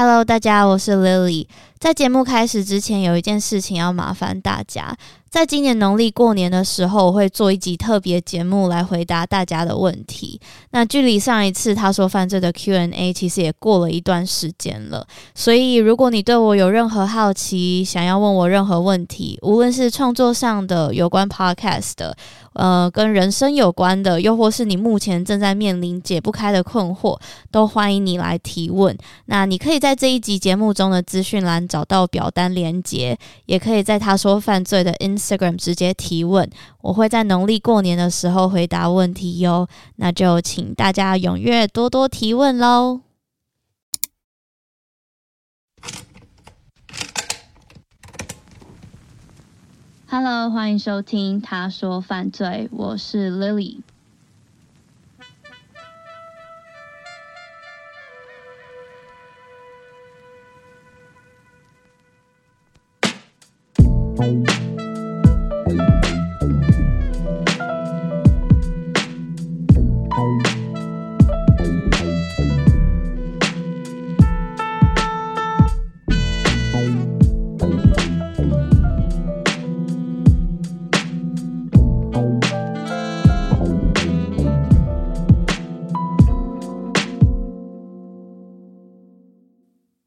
Hello，大家，我是 Lily。在节目开始之前，有一件事情要麻烦大家。在今年农历过年的时候，我会做一集特别节目来回答大家的问题。那距离上一次他说犯罪的 Q&A，其实也过了一段时间了。所以，如果你对我有任何好奇，想要问我任何问题，无论是创作上的、有关 Podcast 的，呃，跟人生有关的，又或是你目前正在面临解不开的困惑，都欢迎你来提问。那你可以在这一集节目中的资讯栏找到表单连接，也可以在他说犯罪的 Instagram 直接提问，我会在农历过年的时候回答问题哟。那就请大家踊跃多多提问喽。Hello，欢迎收听他说犯罪，我是 Lily。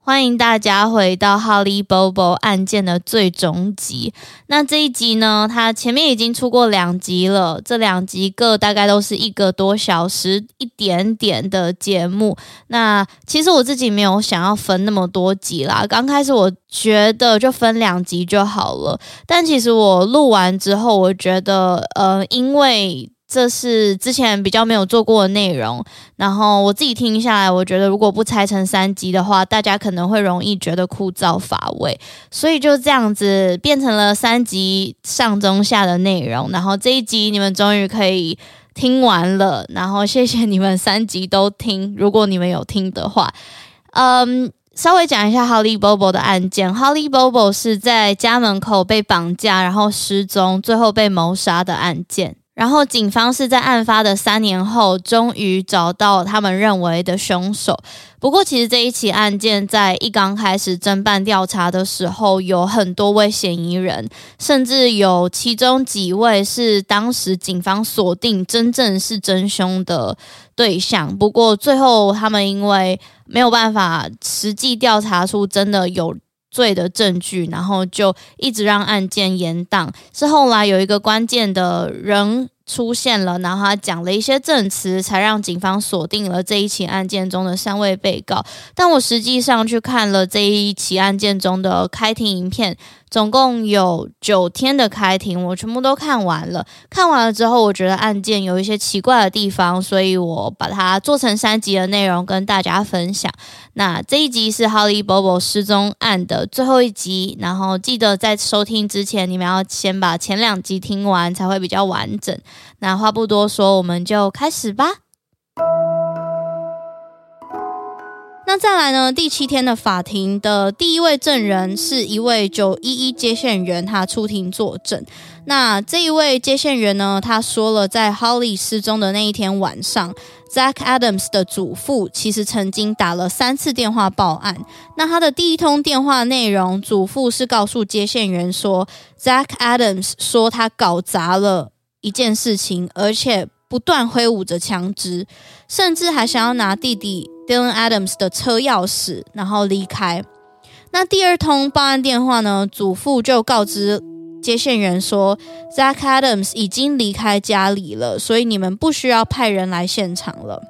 欢迎大家回到哈利·波波案件的最终集。那这一集呢，它前面已经出过两集了，这两集各大概都是一个多小时一点点的节目。那其实我自己没有想要分那么多集啦，刚开始我觉得就分两集就好了。但其实我录完之后，我觉得，呃，因为这是之前比较没有做过的内容，然后我自己听下来，我觉得如果不拆成三集的话，大家可能会容易觉得枯燥乏味，所以就这样子变成了三集上中下的内容。然后这一集你们终于可以听完了，然后谢谢你们三集都听，如果你们有听的话，嗯，稍微讲一下 Holly Bobo 的案件。Holly Bobo 是在家门口被绑架，然后失踪，最后被谋杀的案件。然后警方是在案发的三年后，终于找到他们认为的凶手。不过，其实这一起案件在一刚开始侦办调查的时候，有很多位嫌疑人，甚至有其中几位是当时警方锁定真正是真凶的对象。不过，最后他们因为没有办法实际调查出真的有罪的证据，然后就一直让案件延宕。是后来有一个关键的人出现了，然后他讲了一些证词，才让警方锁定了这一起案件中的三位被告。但我实际上去看了这一起案件中的开庭影片。总共有九天的开庭，我全部都看完了。看完了之后，我觉得案件有一些奇怪的地方，所以我把它做成三集的内容跟大家分享。那这一集是 Holly Bobo 失踪案的最后一集，然后记得在收听之前，你们要先把前两集听完，才会比较完整。那话不多说，我们就开始吧。那再来呢？第七天的法庭的第一位证人是一位九一一接线员，他出庭作证。那这一位接线员呢，他说了，在 Holly 失踪的那一天晚上，Zach Adams 的祖父其实曾经打了三次电话报案。那他的第一通电话内容，祖父是告诉接线员说，Zach Adams 说他搞砸了一件事情，而且不断挥舞着枪支，甚至还想要拿弟弟。Dylan Adams 的车钥匙，然后离开。那第二通报案电话呢，祖父就告知接线员说，Zach Adams 已经离开家里了，所以你们不需要派人来现场了。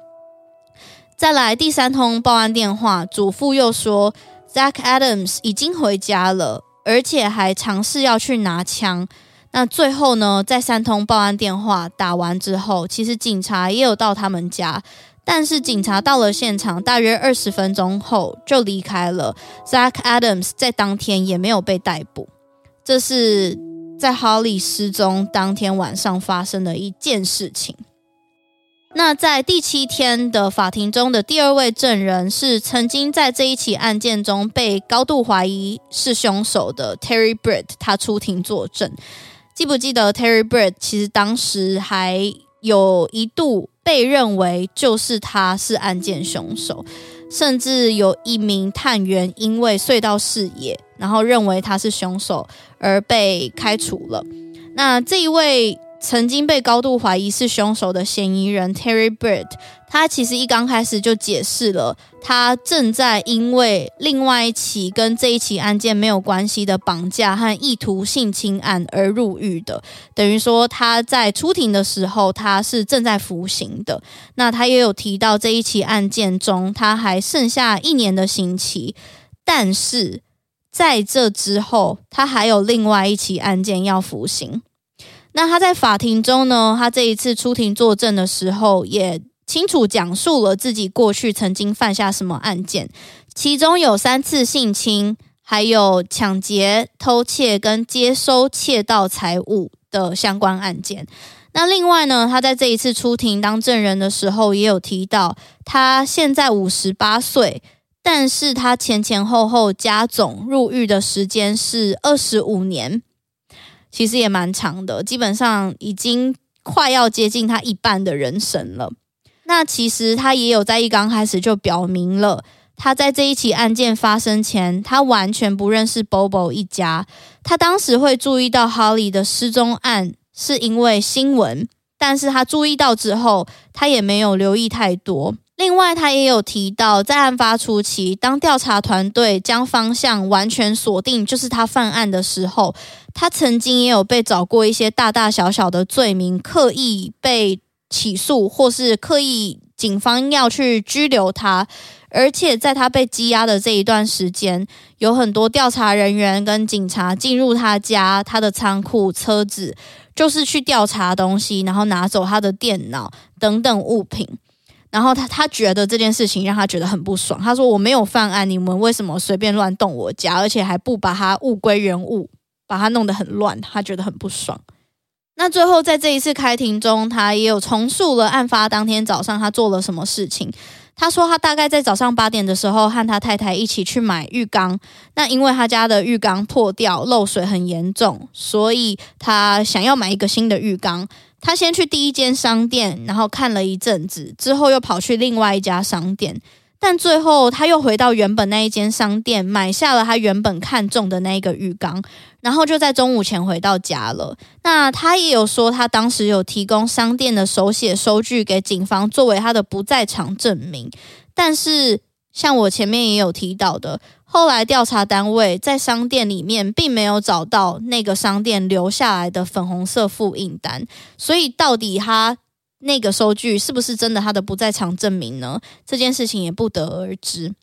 再来第三通报案电话，祖父又说，Zach Adams 已经回家了，而且还尝试要去拿枪。那最后呢，在三通报案电话打完之后，其实警察也有到他们家。但是警察到了现场，大约二十分钟后就离开了。Zach Adams 在当天也没有被逮捕。这是在 Holly 失踪当天晚上发生的一件事情。那在第七天的法庭中的第二位证人是曾经在这一起案件中被高度怀疑是凶手的 Terry Britt，他出庭作证。记不记得 Terry Britt 其实当时还有一度。被认为就是他是案件凶手，甚至有一名探员因为隧道视野，然后认为他是凶手而被开除了。那这一位。曾经被高度怀疑是凶手的嫌疑人 Terry Bird，他其实一刚开始就解释了，他正在因为另外一起跟这一起案件没有关系的绑架和意图性侵案而入狱的，等于说他在出庭的时候他是正在服刑的。那他也有提到这一起案件中他还剩下一年的刑期，但是在这之后他还有另外一起案件要服刑。那他在法庭中呢，他这一次出庭作证的时候，也清楚讲述了自己过去曾经犯下什么案件，其中有三次性侵，还有抢劫、偷窃跟接收窃盗财物的相关案件。那另外呢，他在这一次出庭当证人的时候，也有提到，他现在五十八岁，但是他前前后后加总入狱的时间是二十五年。其实也蛮长的，基本上已经快要接近他一半的人生了。那其实他也有在一刚开始就表明了，他在这一起案件发生前，他完全不认识 Bobo 一家。他当时会注意到 Holly 的失踪案，是因为新闻，但是他注意到之后，他也没有留意太多。另外，他也有提到，在案发初期，当调查团队将方向完全锁定就是他犯案的时候，他曾经也有被找过一些大大小小的罪名，刻意被起诉，或是刻意警方要去拘留他。而且，在他被羁押的这一段时间，有很多调查人员跟警察进入他家、他的仓库、车子，就是去调查东西，然后拿走他的电脑等等物品。然后他他觉得这件事情让他觉得很不爽。他说：“我没有犯案，你们为什么随便乱动我家，而且还不把它物归原物，把它弄得很乱？”他觉得很不爽。那最后在这一次开庭中，他也有重述了案发当天早上他做了什么事情。他说他大概在早上八点的时候和他太太一起去买浴缸。那因为他家的浴缸破掉，漏水很严重，所以他想要买一个新的浴缸。他先去第一间商店，然后看了一阵子，之后又跑去另外一家商店，但最后他又回到原本那一间商店，买下了他原本看中的那个浴缸，然后就在中午前回到家了。那他也有说，他当时有提供商店的手写收据给警方作为他的不在场证明，但是像我前面也有提到的。后来调查单位在商店里面并没有找到那个商店留下来的粉红色复印单，所以到底他那个收据是不是真的他的不在场证明呢？这件事情也不得而知。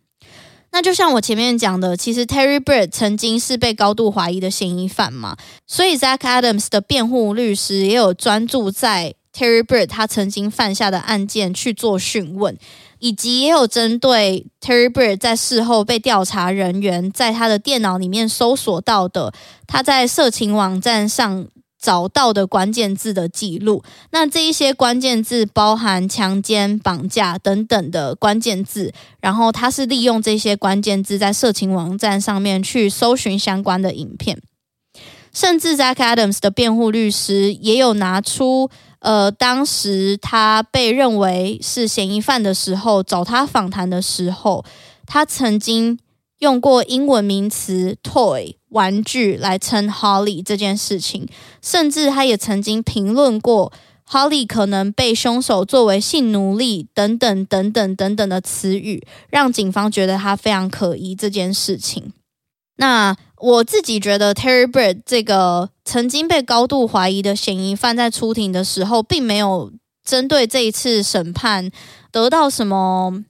那就像我前面讲的，其实 Terry Bird 曾经是被高度怀疑的嫌疑犯嘛，所以 Zach Adams 的辩护律师也有专注在 Terry Bird 他曾经犯下的案件去做讯问。以及也有针对 Terry Bird 在事后被调查人员在他的电脑里面搜索到的，他在色情网站上找到的关键字的记录。那这一些关键字包含强奸、绑架等等的关键字，然后他是利用这些关键字在色情网站上面去搜寻相关的影片，甚至 Zach Adams 的辩护律师也有拿出。呃，当时他被认为是嫌疑犯的时候，找他访谈的时候，他曾经用过英文名词 “toy” 玩具来称 Holly 这件事情，甚至他也曾经评论过 Holly 可能被凶手作为性奴隶等等等等等等的词语，让警方觉得他非常可疑这件事情。那我自己觉得 Terry Bird 这个曾经被高度怀疑的嫌疑犯在出庭的时候，并没有针对这一次审判得到什么。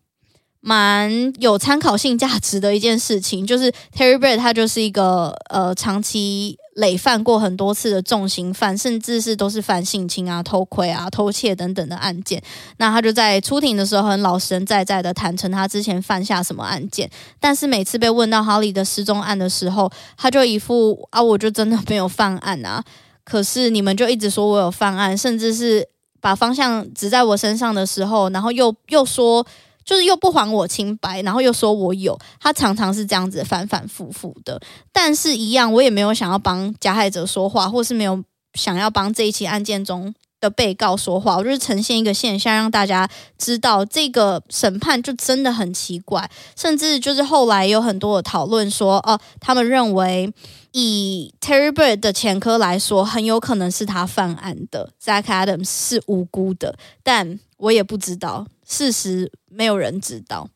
蛮有参考性价值的一件事情，就是 Terry Bird 他就是一个呃长期累犯过很多次的重刑犯，甚至是都是犯性侵啊、偷窥啊、偷窃等等的案件。那他就在出庭的时候很老实在在的坦诚他之前犯下什么案件，但是每次被问到哈利的失踪案的时候，他就一副啊我就真的没有犯案啊，可是你们就一直说我有犯案，甚至是把方向指在我身上的时候，然后又又说。就是又不还我清白，然后又说我有，他常常是这样子反反复复的。但是，一样我也没有想要帮加害者说话，或是没有想要帮这一起案件中的被告说话。我就是呈现一个现象，让大家知道这个审判就真的很奇怪。甚至就是后来有很多的讨论说，哦，他们认为以 Terry Bird 的前科来说，很有可能是他犯案的，Zach Adams 是无辜的，但我也不知道。事实没有人知道。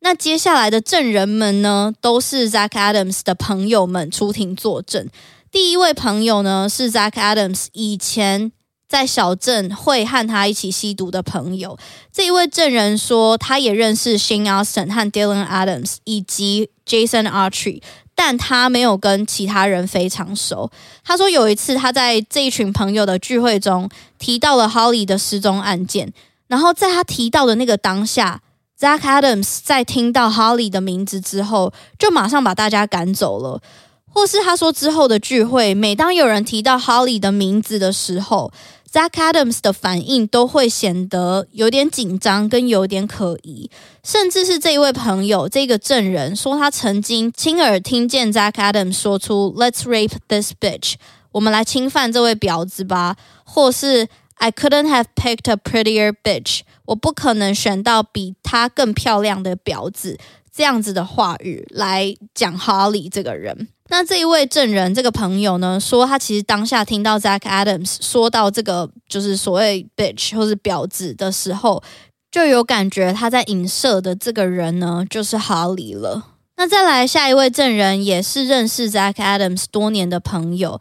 那接下来的证人们呢，都是 Zach Adams 的朋友们出庭作证。第一位朋友呢，是 Zach Adams 以前在小镇会和他一起吸毒的朋友。这一位证人说，他也认识 Shane Austin 和 Dylan Adams 以及 Jason Artry，但他没有跟其他人非常熟。他说有一次他在这一群朋友的聚会中提到了 Holly 的失踪案件。然后在他提到的那个当下，Zach Adams 在听到 Holly 的名字之后，就马上把大家赶走了。或是他说之后的聚会，每当有人提到 Holly 的名字的时候，Zach Adams 的反应都会显得有点紧张，跟有点可疑。甚至是这一位朋友，这个证人说，他曾经亲耳听见 Zach Adams 说出 “Let's rape this bitch”，我们来侵犯这位婊子吧，或是。I couldn't have picked a prettier bitch。我不可能选到比她更漂亮的婊子。这样子的话语来讲 Holly 这个人。那这一位证人，这个朋友呢，说他其实当下听到 Zach Adams 说到这个就是所谓 bitch 或是婊子的时候，就有感觉他在影射的这个人呢，就是 Holly 了。那再来下一位证人，也是认识 Zach Adams 多年的朋友。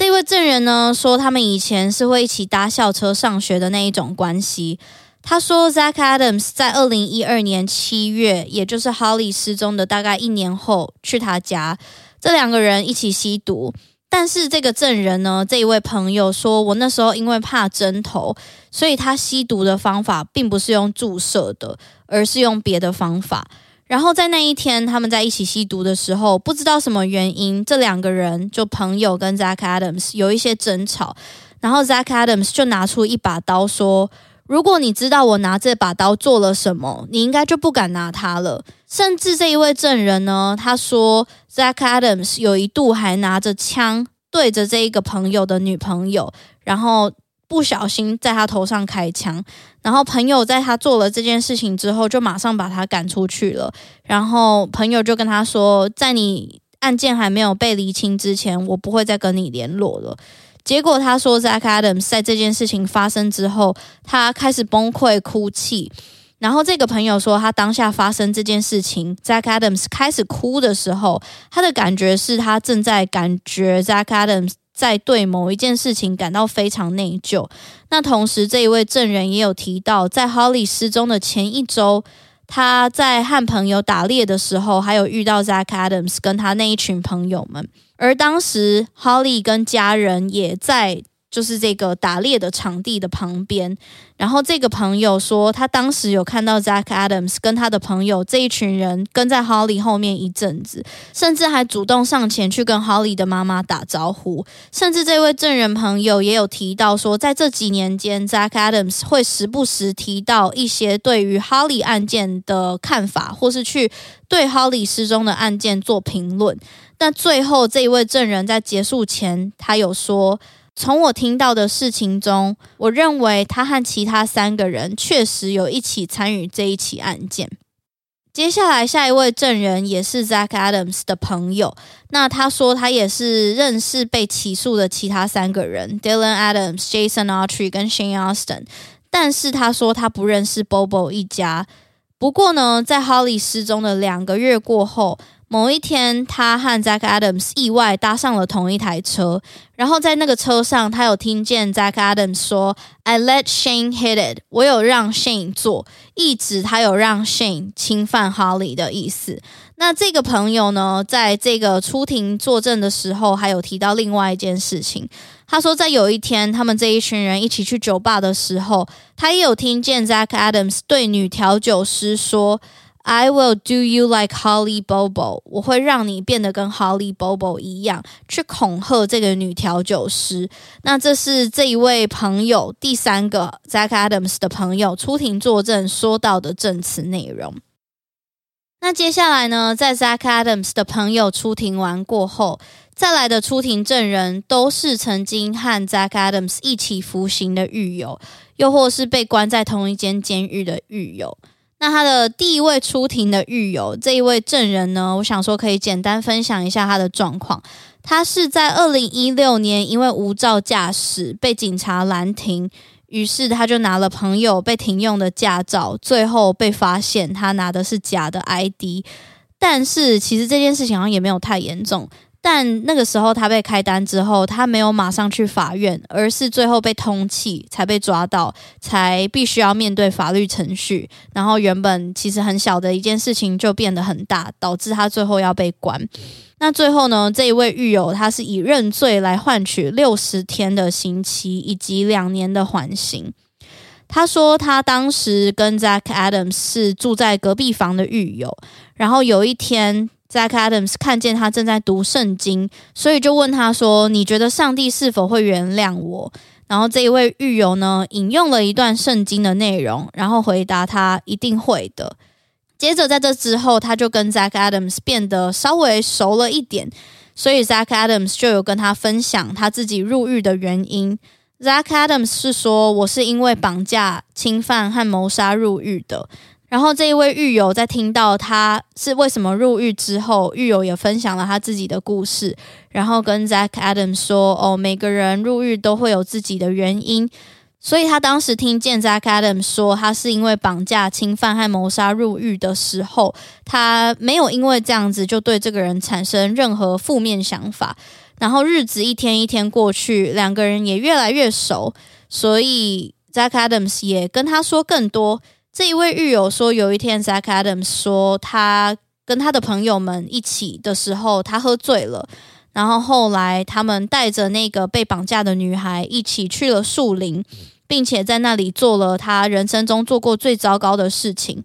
这位证人呢，说，他们以前是会一起搭校车上学的那一种关系。他说，Zach Adams 在二零一二年七月，也就是 Holly 失踪的大概一年后，去他家，这两个人一起吸毒。但是这个证人呢，这一位朋友说，我那时候因为怕针头，所以他吸毒的方法并不是用注射的，而是用别的方法。然后在那一天，他们在一起吸毒的时候，不知道什么原因，这两个人就朋友跟 Zach Adams 有一些争吵。然后 Zach Adams 就拿出一把刀说：“如果你知道我拿这把刀做了什么，你应该就不敢拿它了。”甚至这一位证人呢，他说 Zach Adams 有一度还拿着枪对着这一个朋友的女朋友，然后。不小心在他头上开枪，然后朋友在他做了这件事情之后，就马上把他赶出去了。然后朋友就跟他说，在你案件还没有被厘清之前，我不会再跟你联络了。结果他说，Zach Adams 在这件事情发生之后，他开始崩溃哭泣。然后这个朋友说，他当下发生这件事情，Zach Adams 开始哭的时候，他的感觉是他正在感觉 Zach Adams。在对某一件事情感到非常内疚。那同时，这一位证人也有提到，在 Holly 失踪的前一周，他在和朋友打猎的时候，还有遇到 Zach Adams 跟他那一群朋友们。而当时，Holly 跟家人也在。就是这个打猎的场地的旁边，然后这个朋友说，他当时有看到 Zach Adams 跟他的朋友这一群人跟在 Holly 后面一阵子，甚至还主动上前去跟 Holly 的妈妈打招呼。甚至这位证人朋友也有提到说，在这几年间，Zach Adams 会时不时提到一些对于 Holly 案件的看法，或是去对 Holly 失踪的案件做评论。那最后这一位证人在结束前，他有说。从我听到的事情中，我认为他和其他三个人确实有一起参与这一起案件。接下来，下一位证人也是 Zach Adams 的朋友。那他说他也是认识被起诉的其他三个人：Dylan Adams、Jason Autry 跟 Shane Austin。但是他说他不认识 Bobo 一家。不过呢，在 Holly 失踪的两个月过后，某一天，他和 Zack Adams 意外搭上了同一台车，然后在那个车上，他有听见 Zack Adams 说：“I let Shane hit it。”我有让 Shane 做，意指他有让 Shane 侵犯 Holly 的意思。那这个朋友呢，在这个出庭作证的时候，还有提到另外一件事情。他说，在有一天，他们这一群人一起去酒吧的时候，他也有听见 Zack Adams 对女调酒师说。I will do you like Holly Bobo，我会让你变得跟 Holly Bobo 一样，去恐吓这个女调酒师。那这是这一位朋友第三个 Zack Adams 的朋友出庭作证说到的证词内容。那接下来呢，在 Zack Adams 的朋友出庭完过后，再来的出庭证人都是曾经和 Zack Adams 一起服刑的狱友，又或是被关在同一间监狱的狱友。那他的第一位出庭的狱友，这一位证人呢，我想说可以简单分享一下他的状况。他是在二零一六年因为无照驾驶被警察拦停，于是他就拿了朋友被停用的驾照，最后被发现他拿的是假的 ID。但是其实这件事情好像也没有太严重。但那个时候他被开单之后，他没有马上去法院，而是最后被通缉才被抓到，才必须要面对法律程序。然后原本其实很小的一件事情就变得很大，导致他最后要被关。那最后呢，这一位狱友他是以认罪来换取六十天的刑期以及两年的缓刑。他说他当时跟 Zack Adams 是住在隔壁房的狱友，然后有一天。Zack Adams 看见他正在读圣经，所以就问他说：“你觉得上帝是否会原谅我？”然后这一位狱友呢，引用了一段圣经的内容，然后回答他：“一定会的。”接着在这之后，他就跟 Zack Adams 变得稍微熟了一点，所以 Zack Adams 就有跟他分享他自己入狱的原因。Zack Adams 是说：“我是因为绑架、侵犯和谋杀入狱的。”然后这一位狱友在听到他是为什么入狱之后，狱友也分享了他自己的故事，然后跟 Zack Adams 说：“哦，每个人入狱都会有自己的原因。”所以他当时听见 Zack Adams 说他是因为绑架、侵犯和谋杀入狱的时候，他没有因为这样子就对这个人产生任何负面想法。然后日子一天一天过去，两个人也越来越熟，所以 Zack Adams 也跟他说更多。这一位狱友说，有一天 Zach Adams 说，他跟他的朋友们一起的时候，他喝醉了。然后后来他们带着那个被绑架的女孩一起去了树林，并且在那里做了他人生中做过最糟糕的事情。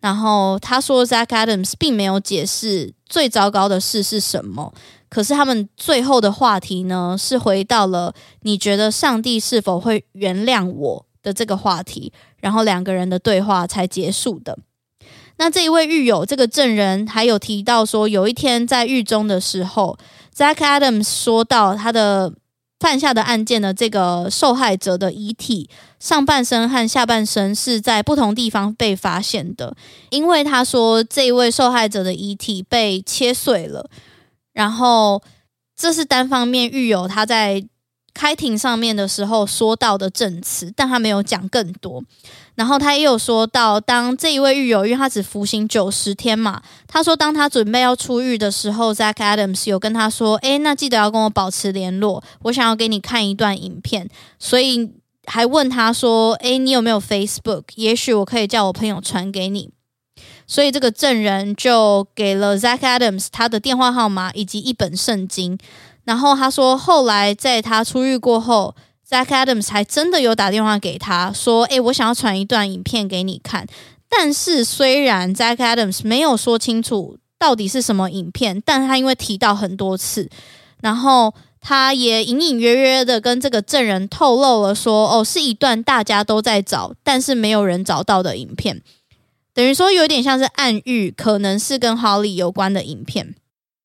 然后他说，Zach Adams 并没有解释最糟糕的事是什么。可是他们最后的话题呢，是回到了你觉得上帝是否会原谅我的这个话题。然后两个人的对话才结束的。那这一位狱友，这个证人还有提到说，有一天在狱中的时候，Zack Adams 说到他的犯下的案件的这个受害者的遗体上半身和下半身是在不同地方被发现的，因为他说这一位受害者的遗体被切碎了。然后这是单方面狱友他在。开庭上面的时候说到的证词，但他没有讲更多。然后他也有说到，当这一位狱友，因为他只服刑九十天嘛，他说当他准备要出狱的时候，Zack Adams 有跟他说：“诶，那记得要跟我保持联络，我想要给你看一段影片。”所以还问他说：“诶，你有没有 Facebook？也许我可以叫我朋友传给你。”所以这个证人就给了 Zack Adams 他的电话号码以及一本圣经。然后他说，后来在他出狱过后，Zack Adams 还真的有打电话给他说：“诶，我想要传一段影片给你看。”但是虽然 Zack Adams 没有说清楚到底是什么影片，但他因为提到很多次，然后他也隐隐约约的跟这个证人透露了说：“哦，是一段大家都在找，但是没有人找到的影片。”等于说有点像是暗喻，可能是跟 Holly 有关的影片。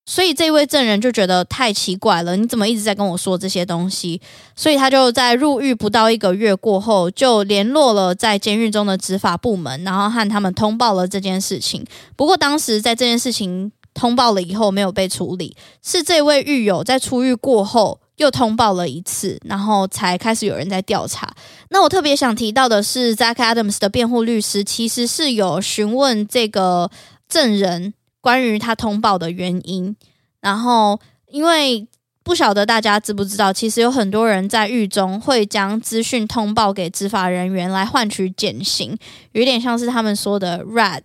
所以这位证人就觉得太奇怪了，你怎么一直在跟我说这些东西？所以他就在入狱不到一个月过后，就联络了在监狱中的执法部门，然后和他们通报了这件事情。不过当时在这件事情通报了以后没有被处理，是这位狱友在出狱过后又通报了一次，然后才开始有人在调查。那我特别想提到的是，Zach Adams 的辩护律师其实是有询问这个证人关于他通报的原因。然后，因为不晓得大家知不知道，其实有很多人在狱中会将资讯通报给执法人员来换取减刑，有点像是他们说的 “rat”，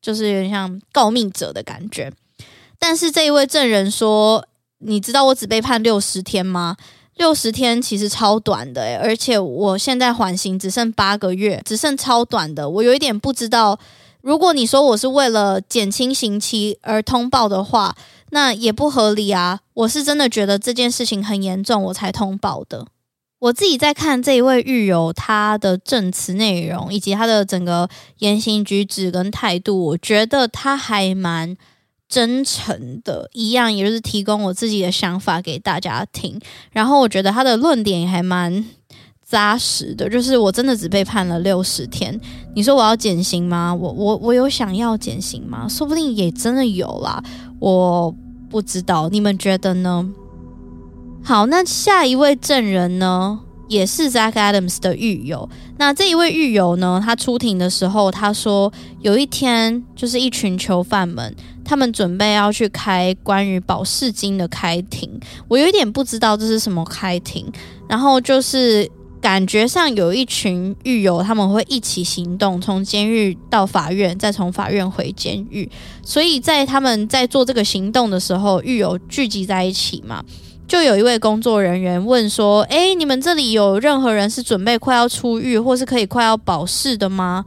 就是有点像告密者的感觉。但是这一位证人说。你知道我只被判六十天吗？六十天其实超短的，而且我现在缓刑只剩八个月，只剩超短的。我有一点不知道，如果你说我是为了减轻刑期而通报的话，那也不合理啊。我是真的觉得这件事情很严重，我才通报的。我自己在看这一位狱友他的证词内容以及他的整个言行举止跟态度，我觉得他还蛮。真诚的一样，也就是提供我自己的想法给大家听。然后我觉得他的论点也还蛮扎实的，就是我真的只被判了六十天。你说我要减刑吗？我我我有想要减刑吗？说不定也真的有啦，我不知道。你们觉得呢？好，那下一位证人呢？也是 Zach Adams 的狱友。那这一位狱友呢，他出庭的时候，他说有一天就是一群囚犯们，他们准备要去开关于保释金的开庭。我有一点不知道这是什么开庭，然后就是感觉上有一群狱友他们会一起行动，从监狱到法院，再从法院回监狱。所以在他们在做这个行动的时候，狱友聚集在一起嘛。就有一位工作人员问说：“诶，你们这里有任何人是准备快要出狱，或是可以快要保释的吗？”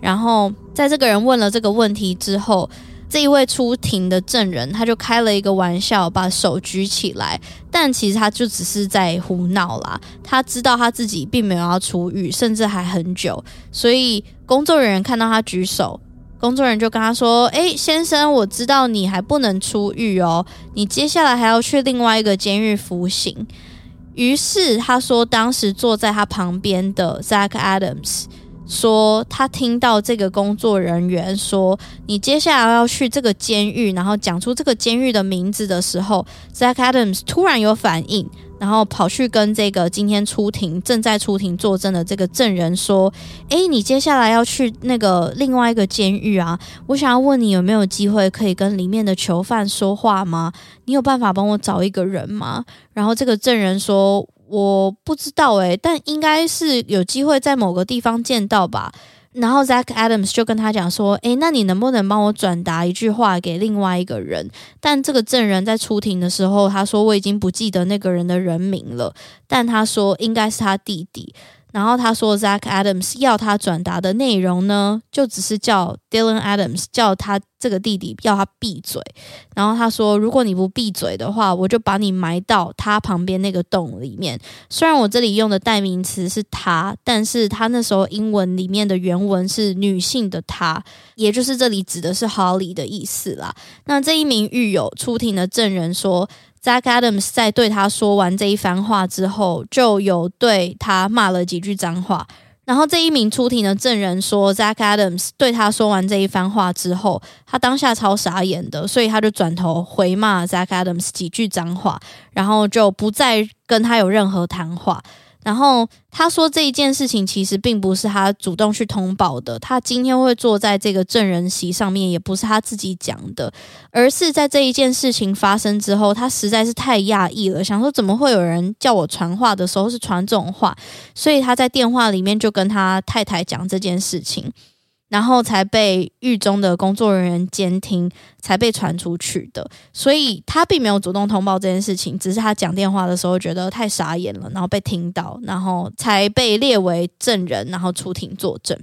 然后，在这个人问了这个问题之后，这一位出庭的证人他就开了一个玩笑，把手举起来，但其实他就只是在胡闹啦。他知道他自己并没有要出狱，甚至还很久，所以工作人员看到他举手。工作人员就跟他说：“诶，先生，我知道你还不能出狱哦，你接下来还要去另外一个监狱服刑。”于是他说，当时坐在他旁边的 Zach Adams 说，他听到这个工作人员说：“你接下来要去这个监狱，然后讲出这个监狱的名字的时候，Zach Adams 突然有反应。”然后跑去跟这个今天出庭正在出庭作证的这个证人说：“诶，你接下来要去那个另外一个监狱啊？我想要问你有没有机会可以跟里面的囚犯说话吗？你有办法帮我找一个人吗？”然后这个证人说：“我不知道诶，但应该是有机会在某个地方见到吧。”然后 Zach Adams 就跟他讲说：“诶，那你能不能帮我转达一句话给另外一个人？”但这个证人在出庭的时候，他说：“我已经不记得那个人的人名了。”但他说应该是他弟弟。然后他说，Zach Adams 要他转达的内容呢，就只是叫 Dylan Adams 叫他这个弟弟要他闭嘴。然后他说，如果你不闭嘴的话，我就把你埋到他旁边那个洞里面。虽然我这里用的代名词是他，但是他那时候英文里面的原文是女性的他，也就是这里指的是 Holly 的意思啦。那这一名狱友出庭的证人说。Zach Adams 在对他说完这一番话之后，就有对他骂了几句脏话。然后这一名出庭的证人说，Zach Adams 对他说完这一番话之后，他当下超傻眼的，所以他就转头回骂 Zach Adams 几句脏话，然后就不再跟他有任何谈话。然后他说这一件事情其实并不是他主动去通报的，他今天会坐在这个证人席上面，也不是他自己讲的，而是在这一件事情发生之后，他实在是太讶异了，想说怎么会有人叫我传话的时候是传这种话，所以他在电话里面就跟他太太讲这件事情。然后才被狱中的工作人员监听，才被传出去的。所以他并没有主动通报这件事情，只是他讲电话的时候觉得太傻眼了，然后被听到，然后才被列为证人，然后出庭作证。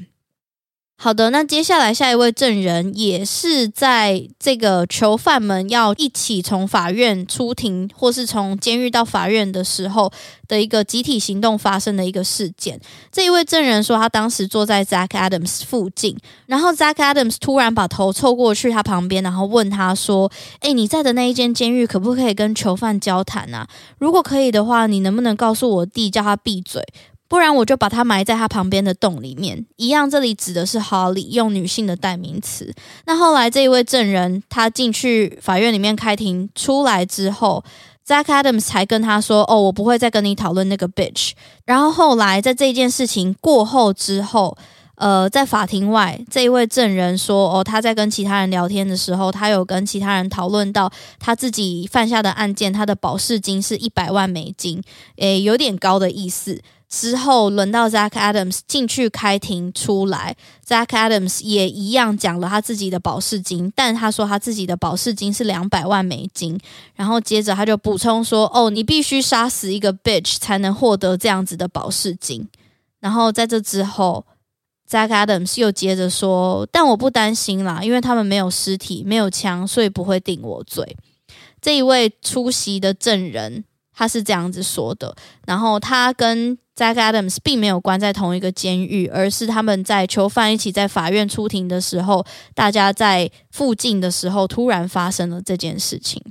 好的，那接下来下一位证人也是在这个囚犯们要一起从法院出庭，或是从监狱到法院的时候的一个集体行动发生的一个事件。这一位证人说，他当时坐在 Zach Adams 附近，然后 Zach Adams 突然把头凑过去他旁边，然后问他说：“诶，你在的那一间监狱可不可以跟囚犯交谈啊？如果可以的话，你能不能告诉我弟，叫他闭嘴？”不然我就把他埋在他旁边的洞里面。一样，这里指的是 Holly，用女性的代名词。那后来这一位证人他进去法院里面开庭出来之后，Zack Adams 才跟他说：“哦，我不会再跟你讨论那个 bitch。”然后后来在这件事情过后之后，呃，在法庭外，这一位证人说：“哦，他在跟其他人聊天的时候，他有跟其他人讨论到他自己犯下的案件，他的保释金是一百万美金，诶，有点高的意思。”之后轮到 Zack Adams 进去开庭出来，Zack Adams 也一样讲了他自己的保释金，但他说他自己的保释金是两百万美金。然后接着他就补充说：“哦，你必须杀死一个 bitch 才能获得这样子的保释金。”然后在这之后，Zack Adams 又接着说：“但我不担心啦，因为他们没有尸体，没有枪，所以不会定我罪。”这一位出席的证人他是这样子说的。然后他跟 Jack Adams 并没有关在同一个监狱，而是他们在囚犯一起在法院出庭的时候，大家在附近的时候，突然发生了这件事情。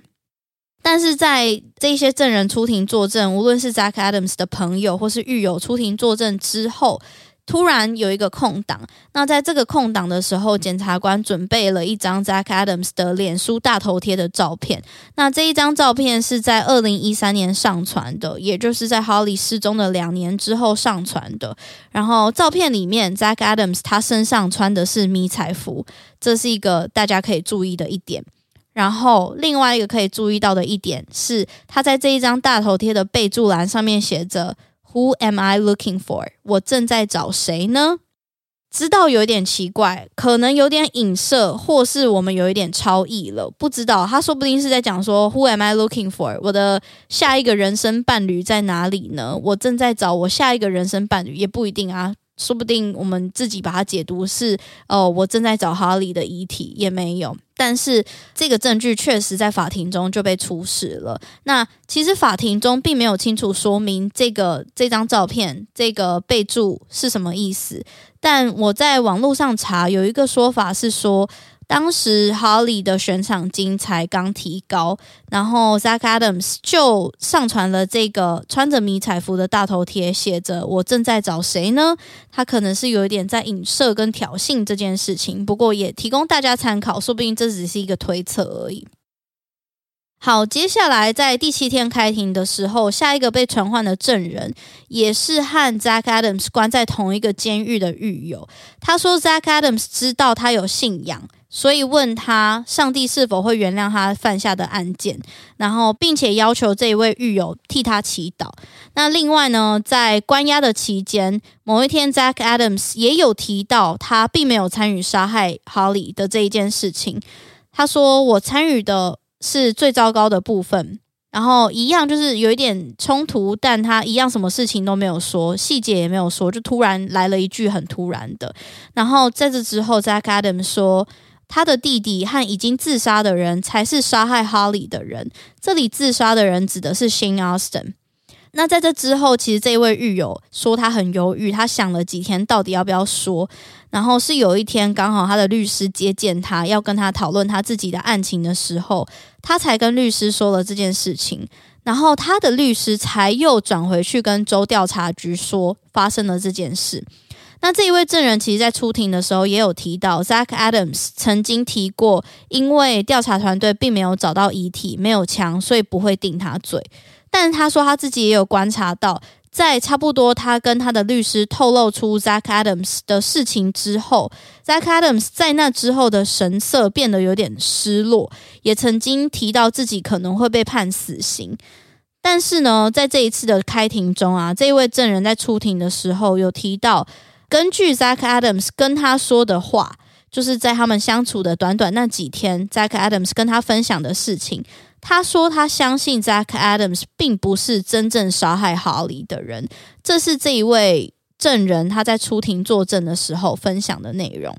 但是在这些证人出庭作证，无论是 Jack Adams 的朋友或是狱友出庭作证之后。突然有一个空档，那在这个空档的时候，检察官准备了一张 Zack Adams 的脸书大头贴的照片。那这一张照片是在二零一三年上传的，也就是在 Holly 失踪的两年之后上传的。然后照片里面，Zack Adams 他身上穿的是迷彩服，这是一个大家可以注意的一点。然后另外一个可以注意到的一点是，他在这一张大头贴的备注栏上面写着。Who am I looking for？我正在找谁呢？知道有点奇怪，可能有点影射，或是我们有一点超意了，不知道。他说不定是在讲说，Who am I looking for？我的下一个人生伴侣在哪里呢？我正在找我下一个人生伴侣，也不一定啊。说不定我们自己把它解读是哦，我正在找哈利的遗体，也没有。但是这个证据确实在法庭中就被出示了。那其实法庭中并没有清楚说明这个这张照片这个备注是什么意思。但我在网络上查，有一个说法是说。当时 Holly 的悬赏金才刚提高，然后 Zack Adams 就上传了这个穿着迷彩服的大头贴，写着“我正在找谁呢？”他可能是有一点在影射跟挑衅这件事情，不过也提供大家参考，说不定这只是一个推测而已。好，接下来在第七天开庭的时候，下一个被传唤的证人也是和 Zack Adams 关在同一个监狱的狱友。他说，Zack Adams 知道他有信仰。所以问他，上帝是否会原谅他犯下的案件，然后并且要求这一位狱友替他祈祷。那另外呢，在关押的期间，某一天，Zack Adams 也有提到他并没有参与杀害 Holly 的这一件事情。他说：“我参与的是最糟糕的部分。”然后一样就是有一点冲突，但他一样什么事情都没有说，细节也没有说，就突然来了一句很突然的。然后在这之后，Zack Adams 说。他的弟弟和已经自杀的人才是杀害哈利的人。这里自杀的人指的是 Shane Austin。那在这之后，其实这位狱友说他很犹豫，他想了几天，到底要不要说。然后是有一天，刚好他的律师接见他，要跟他讨论他自己的案情的时候，他才跟律师说了这件事情。然后他的律师才又转回去跟州调查局说发生了这件事。那这一位证人其实，在出庭的时候也有提到，Zack Adams 曾经提过，因为调查团队并没有找到遗体，没有枪，所以不会定他罪。但他说他自己也有观察到，在差不多他跟他的律师透露出 Zack Adams 的事情之后，Zack Adams 在那之后的神色变得有点失落，也曾经提到自己可能会被判死刑。但是呢，在这一次的开庭中啊，这一位证人在出庭的时候有提到。根据 Zack Adams 跟他说的话，就是在他们相处的短短那几天，Zack Adams 跟他分享的事情，他说他相信 Zack Adams 并不是真正杀害哈利的人，这是这一位证人他在出庭作证的时候分享的内容。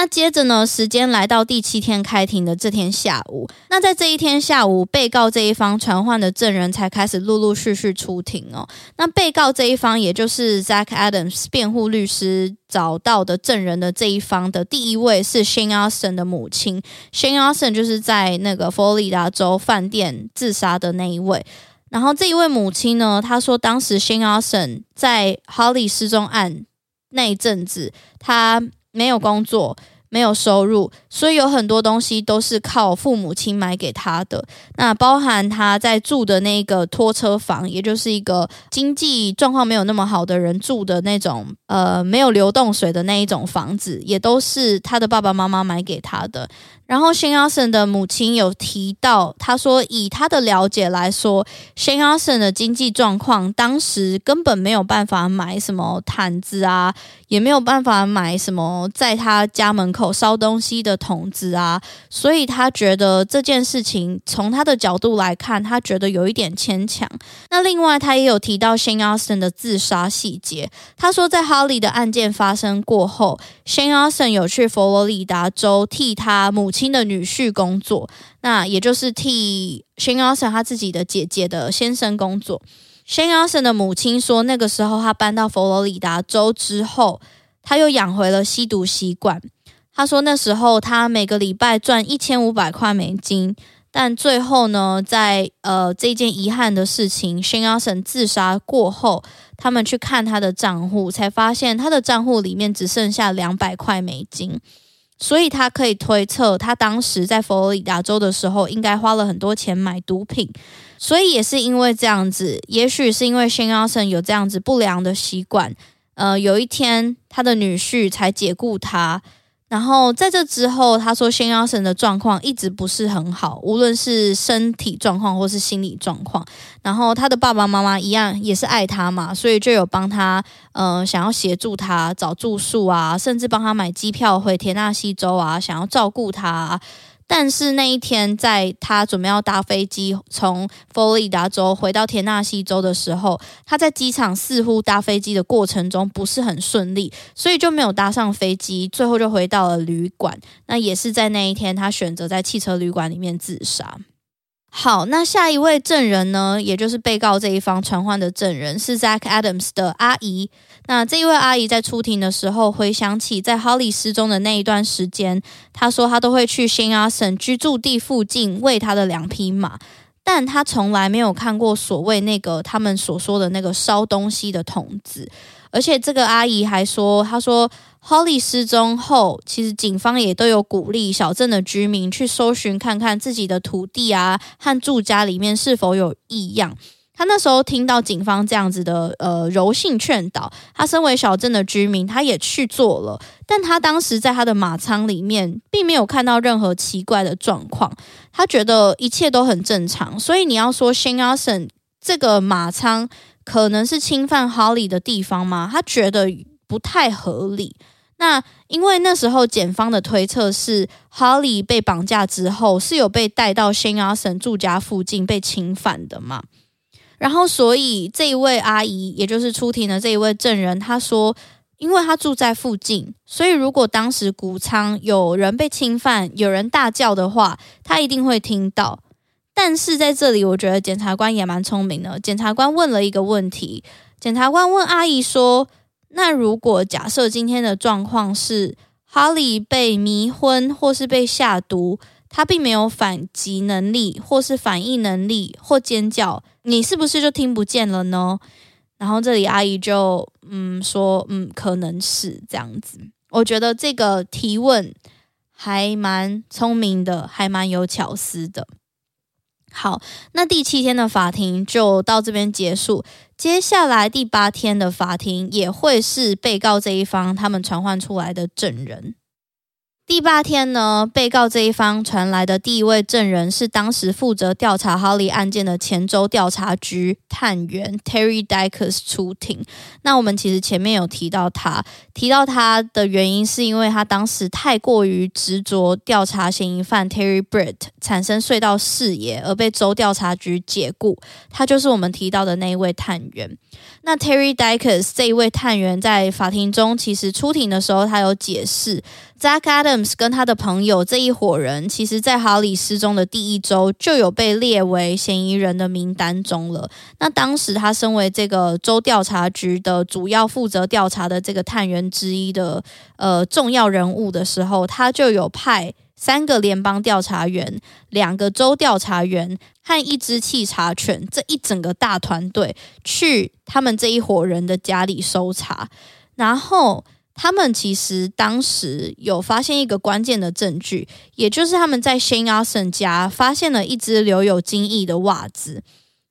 那接着呢，时间来到第七天开庭的这天下午。那在这一天下午，被告这一方传唤的证人才开始陆陆续续出庭哦。那被告这一方，也就是 Zack Adams 辩护律师找到的证人的这一方的第一位是 Shane Austin 的母亲。Shane Austin 就是在那个佛罗里达州饭店自杀的那一位。然后这一位母亲呢，她说当时 Shane Austin 在 Holly 失踪案那一阵子，他。没有工作，没有收入，所以有很多东西都是靠父母亲买给他的。那包含他在住的那个拖车房，也就是一个经济状况没有那么好的人住的那种，呃，没有流动水的那一种房子，也都是他的爸爸妈妈买给他的。然后 Shane Austen 的母亲有提到，他说以他的了解来说，Shane Austen 的经济状况当时根本没有办法买什么毯子啊，也没有办法买什么在他家门口烧东西的童子啊，所以他觉得这件事情从他的角度来看，他觉得有一点牵强。那另外他也有提到 Shane Austen 的自杀细节，他说在 Holly 的案件发生过后，Shane Austen 有去佛罗里达州替他母亲。的女婿工作，那也就是替 Shane Austen 他自己的姐姐的先生工作。Shane Austen 的母亲说，那个时候他搬到佛罗里达州之后，他又养回了吸毒习惯。他说那时候他每个礼拜赚一千五百块美金，但最后呢，在呃这件遗憾的事情，Shane Austen 自杀过后，他们去看他的账户，才发现他的账户里面只剩下两百块美金。所以他可以推测，他当时在佛罗里达州的时候，应该花了很多钱买毒品。所以也是因为这样子，也许是因为 Shane Austen 有这样子不良的习惯，呃，有一天他的女婿才解雇他。然后在这之后，他说仙妖神的状况一直不是很好，无论是身体状况或是心理状况。然后他的爸爸妈妈一样也是爱他嘛，所以就有帮他，呃，想要协助他找住宿啊，甚至帮他买机票回田纳西州啊，想要照顾他啊。但是那一天，在他准备要搭飞机从佛罗里达州回到田纳西州的时候，他在机场似乎搭飞机的过程中不是很顺利，所以就没有搭上飞机，最后就回到了旅馆。那也是在那一天，他选择在汽车旅馆里面自杀。好，那下一位证人呢，也就是被告这一方传唤的证人是 Zach Adams 的阿姨。那这一位阿姨在出庭的时候，回想起在 Holly 失踪的那一段时间，她说她都会去 Shane Austen 居住地附近喂她的两匹马，但她从来没有看过所谓那个他们所说的那个烧东西的桶子。而且这个阿姨还说，她说。Holly 失踪后，其实警方也都有鼓励小镇的居民去搜寻看看自己的土地啊和住家里面是否有异样。他那时候听到警方这样子的呃柔性劝导，他身为小镇的居民，他也去做了。但他当时在他的马仓里面，并没有看到任何奇怪的状况，他觉得一切都很正常。所以你要说 Shane Austen 这个马仓可能是侵犯 Holly 的地方吗？他觉得不太合理。那因为那时候检方的推测是，Holly 被绑架之后是有被带到 Shane Austen 住家附近被侵犯的嘛，然后所以这一位阿姨，也就是出庭的这一位证人，她说，因为她住在附近，所以如果当时谷仓有人被侵犯，有人大叫的话，她一定会听到。但是在这里，我觉得检察官也蛮聪明的。检察官问了一个问题，检察官问阿姨说。那如果假设今天的状况是哈利被迷昏或是被下毒，他并没有反击能力或是反应能力或尖叫，你是不是就听不见了呢？然后这里阿姨就嗯说嗯可能是这样子。我觉得这个提问还蛮聪明的，还蛮有巧思的。好，那第七天的法庭就到这边结束。接下来第八天的法庭也会是被告这一方他们传唤出来的证人。第八天呢，被告这一方传来的第一位证人是当时负责调查哈利案件的前州调查局探员 Terry Dykes 出庭。那我们其实前面有提到他，提到他的原因是因为他当时太过于执着调查嫌疑犯 Terry Britt 产生隧道视野而被州调查局解雇。他就是我们提到的那一位探员。那 Terry Dykes 这一位探员在法庭中其实出庭的时候，他有解释。Zach 跟他的朋友这一伙人，其实在哈里失踪的第一周就有被列为嫌疑人的名单中了。那当时他身为这个州调查局的主要负责调查的这个探员之一的呃重要人物的时候，他就有派三个联邦调查员、两个州调查员和一支缉查犬这一整个大团队去他们这一伙人的家里搜查，然后。他们其实当时有发现一个关键的证据，也就是他们在 Shane Austin 家发现了一只留有精液的袜子。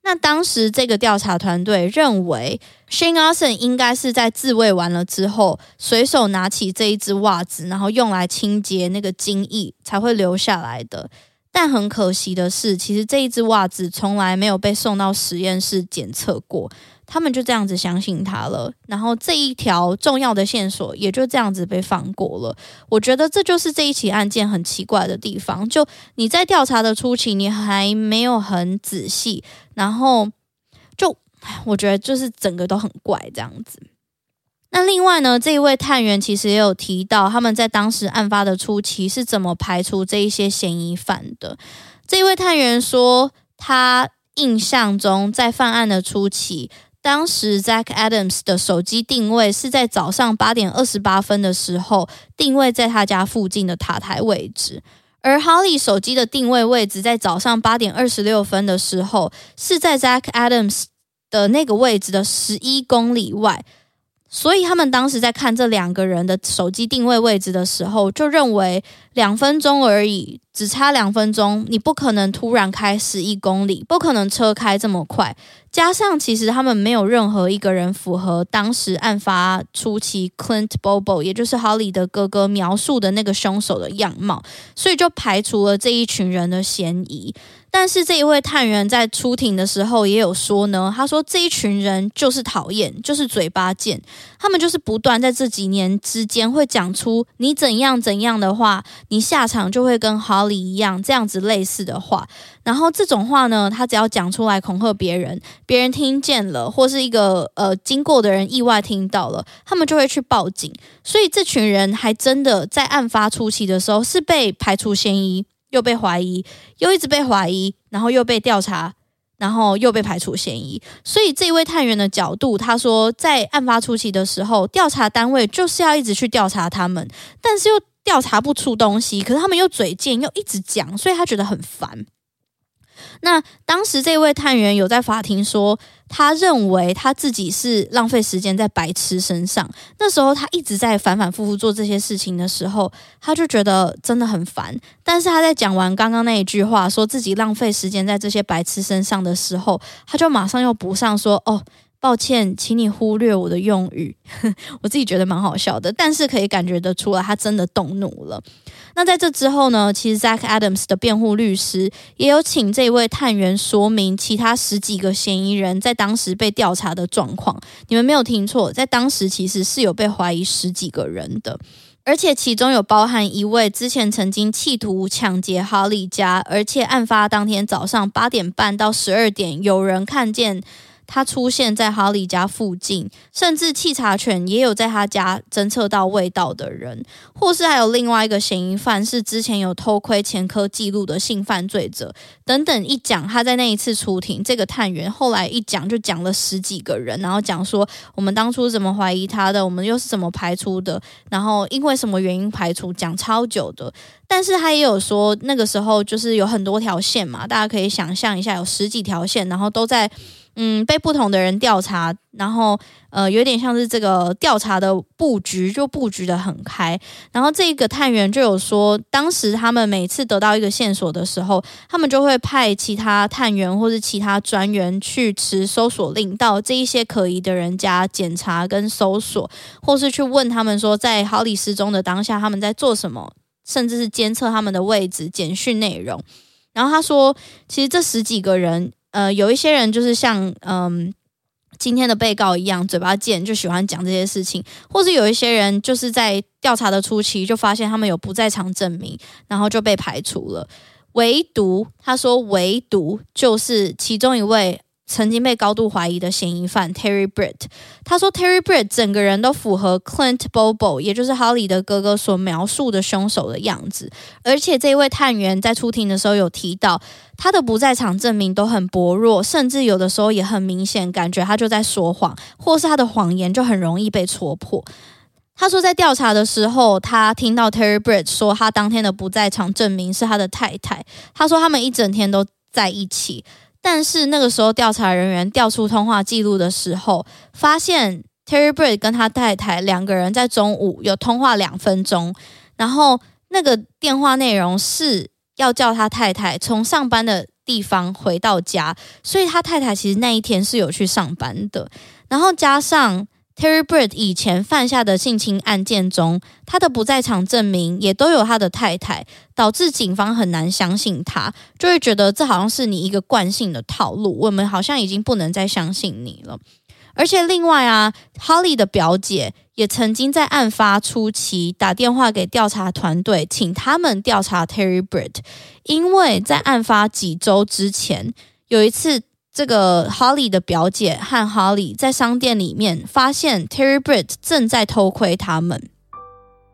那当时这个调查团队认为，Shane Austin 应该是在自慰完了之后，随手拿起这一只袜子，然后用来清洁那个精液，才会留下来的。但很可惜的是，其实这一只袜子从来没有被送到实验室检测过。他们就这样子相信他了，然后这一条重要的线索也就这样子被放过了。我觉得这就是这一起案件很奇怪的地方。就你在调查的初期，你还没有很仔细，然后就我觉得就是整个都很怪这样子。那另外呢，这一位探员其实也有提到，他们在当时案发的初期是怎么排除这一些嫌疑犯的。这一位探员说，他印象中在犯案的初期。当时 Zach Adams 的手机定位是在早上八点二十八分的时候定位在他家附近的塔台位置，而 Holly 手机的定位位置在早上八点二十六分的时候是在 Zach Adams 的那个位置的十一公里外。所以他们当时在看这两个人的手机定位位置的时候，就认为两分钟而已，只差两分钟，你不可能突然开十一公里，不可能车开这么快。加上其实他们没有任何一个人符合当时案发初期 Clint Bobo，也就是 Holly 的哥哥描述的那个凶手的样貌，所以就排除了这一群人的嫌疑。但是这一位探员在出庭的时候也有说呢，他说这一群人就是讨厌，就是嘴巴贱，他们就是不断在这几年之间会讲出你怎样怎样的话，你下场就会跟好道理一样这样子类似的话。然后这种话呢，他只要讲出来恐吓别人，别人听见了，或是一个呃经过的人意外听到了，他们就会去报警。所以这群人还真的在案发初期的时候是被排除嫌疑。又被怀疑，又一直被怀疑，然后又被调查，然后又被排除嫌疑。所以这一位探员的角度，他说，在案发初期的时候，调查单位就是要一直去调查他们，但是又调查不出东西，可是他们又嘴贱，又一直讲，所以他觉得很烦。那当时这位探员有在法庭说，他认为他自己是浪费时间在白痴身上。那时候他一直在反反复复做这些事情的时候，他就觉得真的很烦。但是他在讲完刚刚那一句话，说自己浪费时间在这些白痴身上的时候，他就马上又补上说：“哦。”抱歉，请你忽略我的用语。我自己觉得蛮好笑的，但是可以感觉得出来，他真的动怒了。那在这之后呢，其实 Zach Adams 的辩护律师也有请这位探员说明其他十几个嫌疑人在当时被调查的状况。你们没有听错，在当时其实是有被怀疑十几个人的，而且其中有包含一位之前曾经企图抢劫哈利家，而且案发当天早上八点半到十二点，有人看见。他出现在哈利家附近，甚至气查犬也有在他家侦测到味道的人，或是还有另外一个嫌疑犯是之前有偷窥前科记录的性犯罪者等等。一讲他在那一次出庭，这个探员后来一讲就讲了十几个人，然后讲说我们当初怎么怀疑他的，我们又是怎么排除的，然后因为什么原因排除，讲超久的。但是他也有说那个时候就是有很多条线嘛，大家可以想象一下，有十几条线，然后都在。嗯，被不同的人调查，然后呃，有点像是这个调查的布局就布局得很开。然后这个探员就有说，当时他们每次得到一个线索的时候，他们就会派其他探员或是其他专员去持搜索令到这一些可疑的人家检查跟搜索，或是去问他们说，在哈利失踪的当下他们在做什么，甚至是监测他们的位置、简讯内容。然后他说，其实这十几个人。呃，有一些人就是像嗯、今天的被告一样，嘴巴贱，就喜欢讲这些事情；或是有一些人就是在调查的初期就发现他们有不在场证明，然后就被排除了。唯独他说，唯独就是其中一位。曾经被高度怀疑的嫌疑犯 Terry Britt，他说 Terry Britt 整个人都符合 Clint Bobo，也就是 Holly 的哥哥所描述的凶手的样子。而且这位探员在出庭的时候有提到，他的不在场证明都很薄弱，甚至有的时候也很明显感觉他就在说谎，或是他的谎言就很容易被戳破。他说在调查的时候，他听到 Terry Britt 说他当天的不在场证明是他的太太。他说他们一整天都在一起。但是那个时候，调查人员调出通话记录的时候，发现 Terry Britt 跟他太太两个人在中午有通话两分钟，然后那个电话内容是要叫他太太从上班的地方回到家，所以他太太其实那一天是有去上班的，然后加上。Terry Bird 以前犯下的性侵案件中，他的不在场证明也都有他的太太，导致警方很难相信他，就会觉得这好像是你一个惯性的套路，我们好像已经不能再相信你了。而且另外啊，Holly 的表姐也曾经在案发初期打电话给调查团队，请他们调查 Terry Bird，因为在案发几周之前有一次。这个哈利的表姐和哈利在商店里面发现 Terry Britt 正在偷窥他们。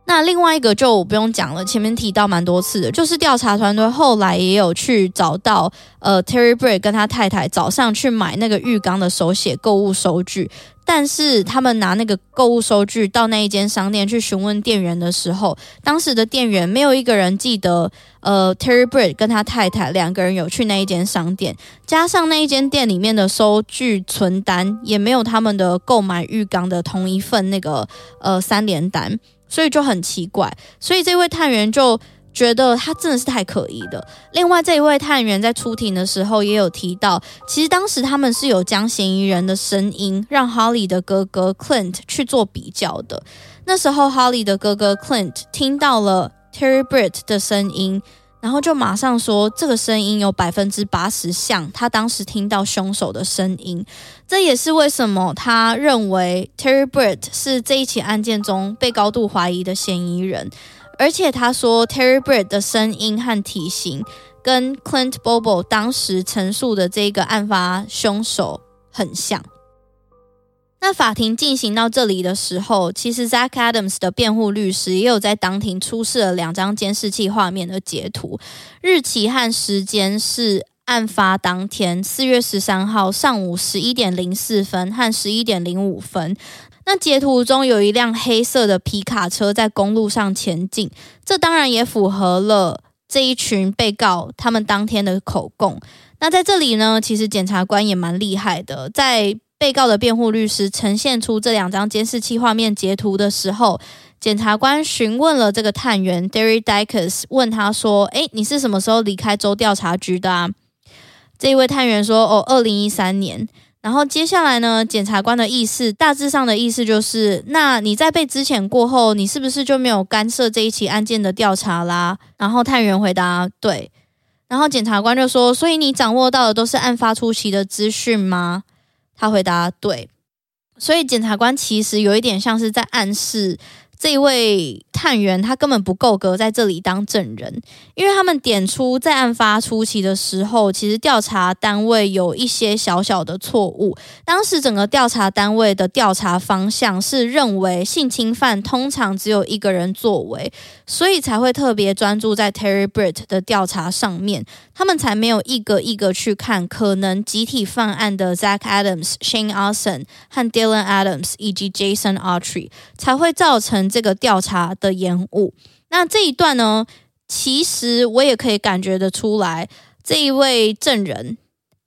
那另外一个就不用讲了，前面提到蛮多次的，就是调查团队后来也有去找到，呃，Terry Britt 跟他太太早上去买那个浴缸的手写购物收据。但是他们拿那个购物收据到那一间商店去询问店员的时候，当时的店员没有一个人记得，呃，Terry Britt 跟他太太两个人有去那一间商店，加上那一间店里面的收据存单也没有他们的购买浴缸的同一份那个呃三联单，所以就很奇怪，所以这位探员就。觉得他真的是太可疑了。另外，这一位探员在出庭的时候也有提到，其实当时他们是有将嫌疑人的声音让 Holly 的哥哥 Clint 去做比较的。那时候，Holly 的哥哥 Clint 听到了 Terry Britt 的声音，然后就马上说，这个声音有百分之八十像他当时听到凶手的声音。这也是为什么他认为 Terry Britt 是这一起案件中被高度怀疑的嫌疑人。而且他说，Terry Britt 的声音和体型跟 Clint Bobo 当时陈述的这个案发凶手很像。那法庭进行到这里的时候，其实 Zach Adams 的辩护律师也有在当庭出示了两张监视器画面的截图，日期和时间是案发当天四月十三号上午十一点零四分和十一点零五分。那截图中有一辆黑色的皮卡车在公路上前进，这当然也符合了这一群被告他们当天的口供。那在这里呢，其实检察官也蛮厉害的，在被告的辩护律师呈现出这两张监视器画面截图的时候，检察官询问了这个探员 Derry Dykes，问他说：“诶，你是什么时候离开州调查局的啊？”这一位探员说：“哦，二零一三年。”然后接下来呢，检察官的意思大致上的意思就是，那你在被资遣过后，你是不是就没有干涉这一起案件的调查啦？然后探员回答对，然后检察官就说，所以你掌握到的都是案发初期的资讯吗？他回答对，所以检察官其实有一点像是在暗示。这一位探员他根本不够格在这里当证人，因为他们点出在案发初期的时候，其实调查单位有一些小小的错误。当时整个调查单位的调查方向是认为性侵犯通常只有一个人作为，所以才会特别专注在 Terry Britt 的调查上面。他们才没有一个一个去看可能集体犯案的 Zach Adams、Shane Austin 和 Dylan Adams 以及 Jason Autry，才会造成这个调查的延误。那这一段呢，其实我也可以感觉得出来，这一位证人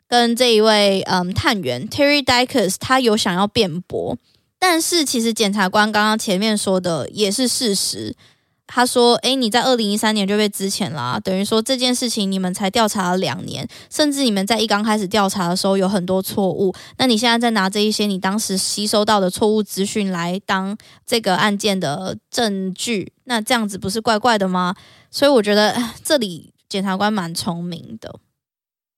跟这一位嗯探员 Terry Dykes 他有想要辩驳，但是其实检察官刚刚前面说的也是事实。他说：“诶，你在二零一三年就被支遣啦，等于说这件事情你们才调查了两年，甚至你们在一刚开始调查的时候有很多错误。那你现在在拿这一些你当时吸收到的错误资讯来当这个案件的证据，那这样子不是怪怪的吗？所以我觉得这里检察官蛮聪明的。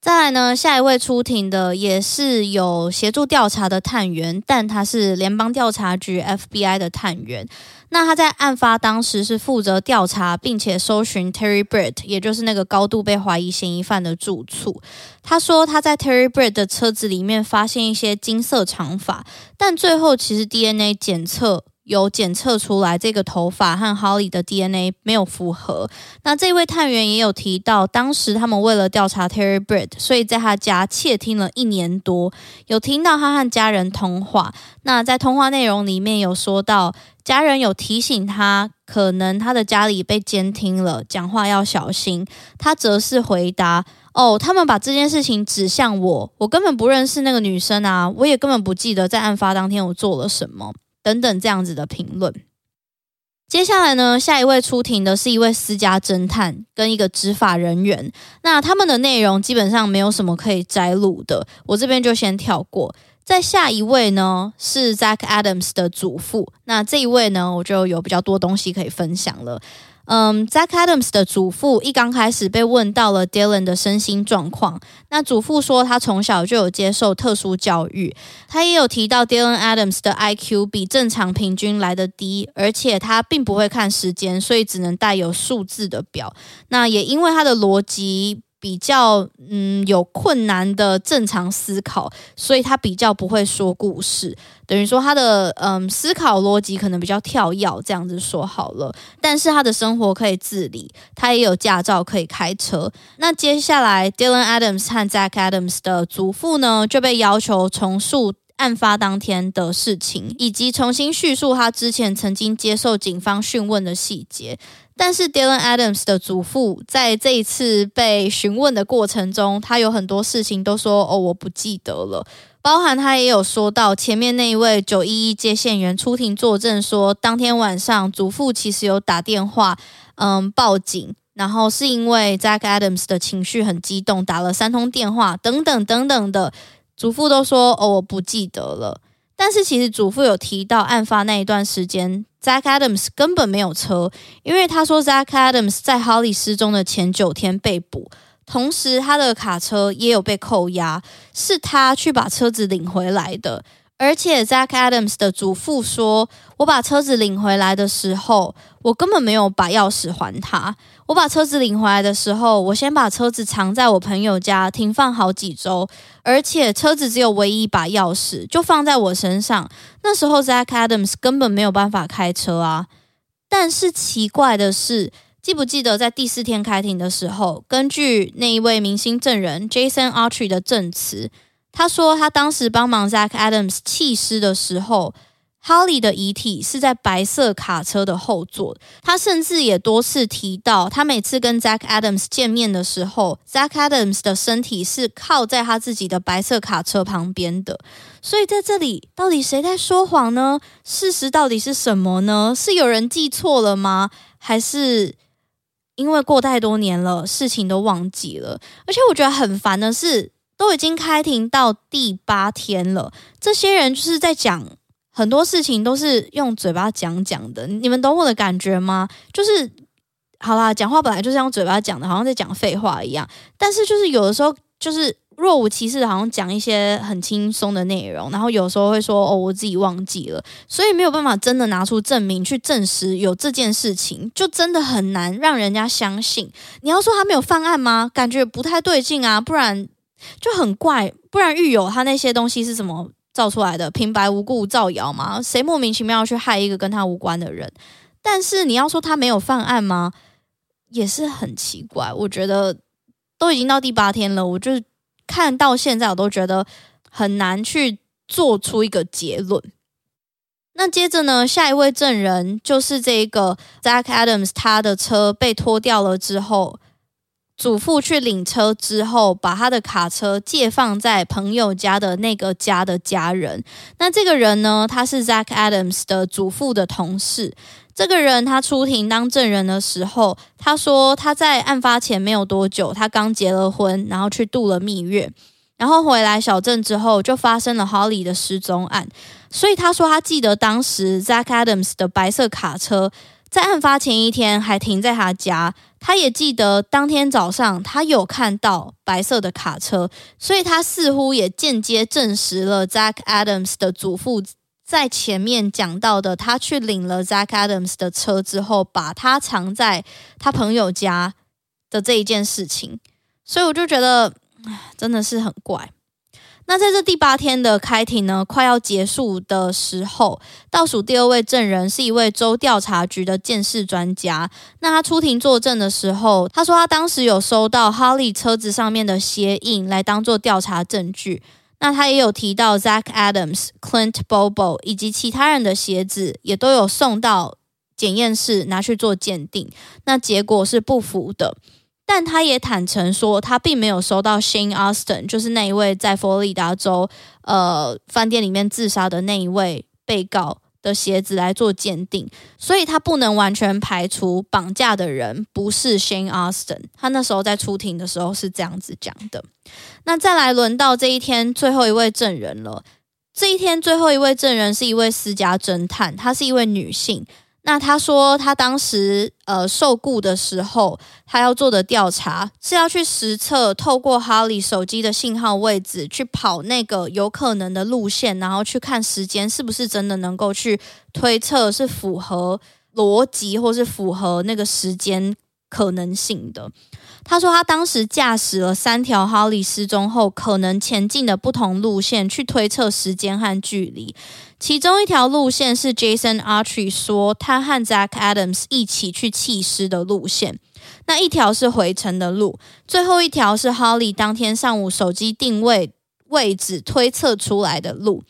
再来呢，下一位出庭的也是有协助调查的探员，但他是联邦调查局 FBI 的探员。”那他在案发当时是负责调查，并且搜寻 Terry Britt，也就是那个高度被怀疑嫌疑犯的住处。他说他在 Terry Britt 的车子里面发现一些金色长发，但最后其实 DNA 检测。有检测出来，这个头发和 Holly 的 DNA 没有符合。那这位探员也有提到，当时他们为了调查 Terry Britt，所以在他家窃听了一年多，有听到他和家人通话。那在通话内容里面有说到，家人有提醒他，可能他的家里被监听了，讲话要小心。他则是回答：“哦，他们把这件事情指向我，我根本不认识那个女生啊，我也根本不记得在案发当天我做了什么。”等等这样子的评论。接下来呢，下一位出庭的是一位私家侦探跟一个执法人员。那他们的内容基本上没有什么可以摘录的，我这边就先跳过。再下一位呢是 Zach Adams 的祖父。那这一位呢，我就有比较多东西可以分享了。嗯，Jack Adams 的祖父一刚开始被问到了 Dylan 的身心状况，那祖父说他从小就有接受特殊教育，他也有提到 Dylan Adams 的 IQ 比正常平均来的低，而且他并不会看时间，所以只能带有数字的表。那也因为他的逻辑。比较嗯有困难的正常思考，所以他比较不会说故事，等于说他的嗯思考逻辑可能比较跳跃，这样子说好了。但是他的生活可以自理，他也有驾照可以开车。那接下来，Dylan Adams 和 Zach Adams 的祖父呢就被要求重述案发当天的事情，以及重新叙述他之前曾经接受警方讯问的细节。但是 Dylan Adams 的祖父在这一次被询问的过程中，他有很多事情都说：“哦，我不记得了。”包含他也有说到前面那一位九一一接线员出庭作证说，当天晚上祖父其实有打电话，嗯，报警，然后是因为 Zach Adams 的情绪很激动，打了三通电话，等等等等的，祖父都说：“哦，我不记得了。”但是其实祖父有提到案发那一段时间。Zach Adams 根本没有车，因为他说 Zach Adams 在 Holly 失踪的前九天被捕，同时他的卡车也有被扣押，是他去把车子领回来的。而且 Zach Adams 的祖父说：“我把车子领回来的时候，我根本没有把钥匙还他。我把车子领回来的时候，我先把车子藏在我朋友家停放好几周，而且车子只有唯一一把钥匙，就放在我身上。那时候 Zach Adams 根本没有办法开车啊。但是奇怪的是，记不记得在第四天开庭的时候，根据那一位明星证人 Jason Archery 的证词。”他说，他当时帮忙 Zach Adams 弃尸的时候，Holly 的遗体是在白色卡车的后座。他甚至也多次提到，他每次跟 Zach Adams 见面的时候，Zach Adams 的身体是靠在他自己的白色卡车旁边的。所以在这里，到底谁在说谎呢？事实到底是什么呢？是有人记错了吗？还是因为过太多年了，事情都忘记了？而且我觉得很烦的是。都已经开庭到第八天了，这些人就是在讲很多事情，都是用嘴巴讲讲的。你们懂我的感觉吗？就是好啦，讲话本来就是用嘴巴讲的，好像在讲废话一样。但是就是有的时候就是若无其事，好像讲一些很轻松的内容，然后有时候会说哦，我自己忘记了，所以没有办法真的拿出证明去证实有这件事情，就真的很难让人家相信。你要说他没有犯案吗？感觉不太对劲啊，不然。就很怪，不然狱友他那些东西是怎么造出来的？平白无故造谣吗？谁莫名其妙要去害一个跟他无关的人？但是你要说他没有犯案吗？也是很奇怪。我觉得都已经到第八天了，我就看到现在我都觉得很难去做出一个结论。那接着呢，下一位证人就是这个 Zach Adams，他的车被拖掉了之后。祖父去领车之后，把他的卡车借放在朋友家的那个家的家人。那这个人呢，他是 Zach Adams 的祖父的同事。这个人他出庭当证人的时候，他说他在案发前没有多久，他刚结了婚，然后去度了蜜月，然后回来小镇之后就发生了 Holly 的失踪案。所以他说他记得当时 Zach Adams 的白色卡车。在案发前一天还停在他家，他也记得当天早上他有看到白色的卡车，所以他似乎也间接证实了 Zach Adams 的祖父在前面讲到的，他去领了 Zach Adams 的车之后，把他藏在他朋友家的这一件事情，所以我就觉得，真的是很怪。那在这第八天的开庭呢，快要结束的时候，倒数第二位证人是一位州调查局的鉴识专家。那他出庭作证的时候，他说他当时有收到哈利车子上面的鞋印来当做调查证据。那他也有提到 Zach Adams、Clint Bobo 以及其他人的鞋子也都有送到检验室拿去做鉴定，那结果是不符的。但他也坦诚说，他并没有收到 Shane Austin，就是那一位在佛罗里达州呃饭店里面自杀的那一位被告的鞋子来做鉴定，所以他不能完全排除绑架的人不是 Shane Austin。他那时候在出庭的时候是这样子讲的。那再来轮到这一天最后一位证人了。这一天最后一位证人是一位私家侦探，她是一位女性。那他说，他当时呃受雇的时候，他要做的调查是要去实测透过哈里手机的信号位置去跑那个有可能的路线，然后去看时间是不是真的能够去推测是符合逻辑或是符合那个时间可能性的。他说，他当时驾驶了三条 Holly 失踪后可能前进的不同路线，去推测时间和距离。其中一条路线是 Jason Artry 说他和 Zach Adams 一起去弃尸的路线，那一条是回程的路，最后一条是 Holly 当天上午手机定位位置推测出来的路。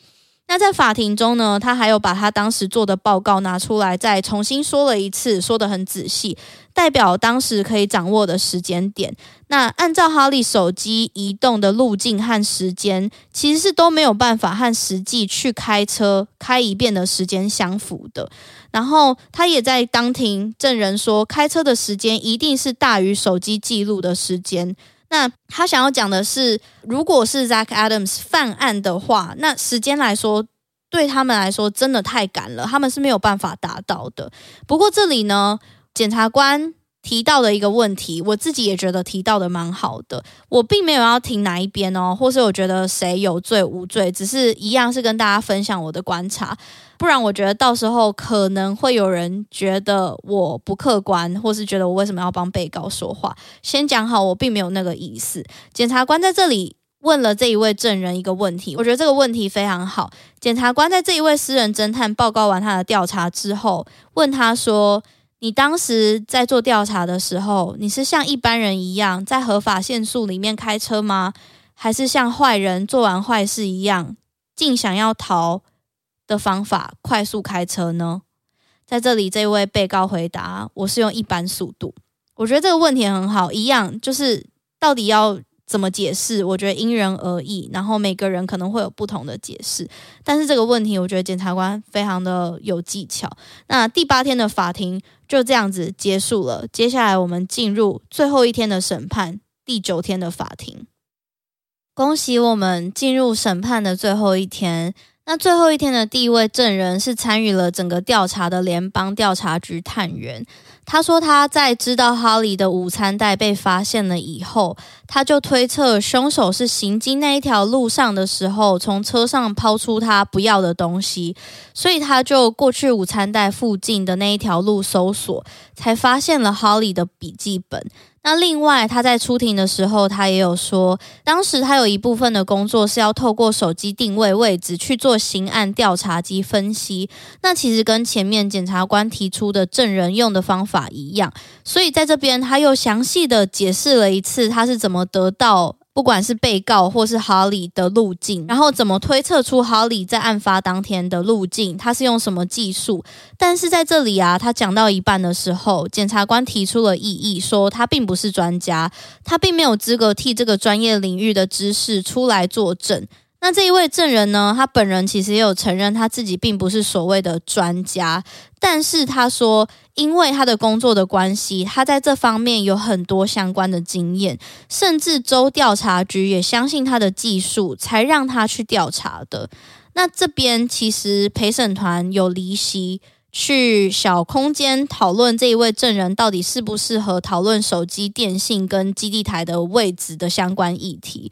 那在法庭中呢，他还有把他当时做的报告拿出来，再重新说了一次，说得很仔细，代表当时可以掌握的时间点。那按照哈利手机移动的路径和时间，其实是都没有办法和实际去开车开一遍的时间相符的。然后他也在当庭证人说，开车的时间一定是大于手机记录的时间。那他想要讲的是，如果是 Zach Adams 犯案的话，那时间来说，对他们来说真的太赶了，他们是没有办法达到的。不过这里呢，检察官提到的一个问题，我自己也觉得提到的蛮好的。我并没有要听哪一边哦，或是我觉得谁有罪无罪，只是一样是跟大家分享我的观察。不然，我觉得到时候可能会有人觉得我不客观，或是觉得我为什么要帮被告说话。先讲好，我并没有那个意思。检察官在这里问了这一位证人一个问题，我觉得这个问题非常好。检察官在这一位私人侦探报告完他的调查之后，问他说：“你当时在做调查的时候，你是像一般人一样在合法限速里面开车吗？还是像坏人做完坏事一样，竟想要逃？”的方法快速开车呢？在这里，这位被告回答：“我是用一般速度。”我觉得这个问题很好，一样就是到底要怎么解释？我觉得因人而异，然后每个人可能会有不同的解释。但是这个问题，我觉得检察官非常的有技巧。那第八天的法庭就这样子结束了。接下来我们进入最后一天的审判，第九天的法庭。恭喜我们进入审判的最后一天。那最后一天的第一位证人是参与了整个调查的联邦调查局探员。他说他在知道哈利的午餐袋被发现了以后，他就推测凶手是行经那一条路上的时候，从车上抛出他不要的东西，所以他就过去午餐袋附近的那一条路搜索，才发现了哈利的笔记本。那另外，他在出庭的时候，他也有说，当时他有一部分的工作是要透过手机定位位置去做刑案调查及分析。那其实跟前面检察官提出的证人用的方法一样，所以在这边他又详细的解释了一次他是怎么得到。不管是被告或是哈利的路径，然后怎么推测出哈利在案发当天的路径，他是用什么技术？但是在这里啊，他讲到一半的时候，检察官提出了异议，说他并不是专家，他并没有资格替这个专业领域的知识出来作证。那这一位证人呢，他本人其实也有承认他自己并不是所谓的专家，但是他说。因为他的工作的关系，他在这方面有很多相关的经验，甚至州调查局也相信他的技术，才让他去调查的。那这边其实陪审团有离席去小空间讨论这一位证人到底适不适合讨论手机电信跟基地台的位置的相关议题，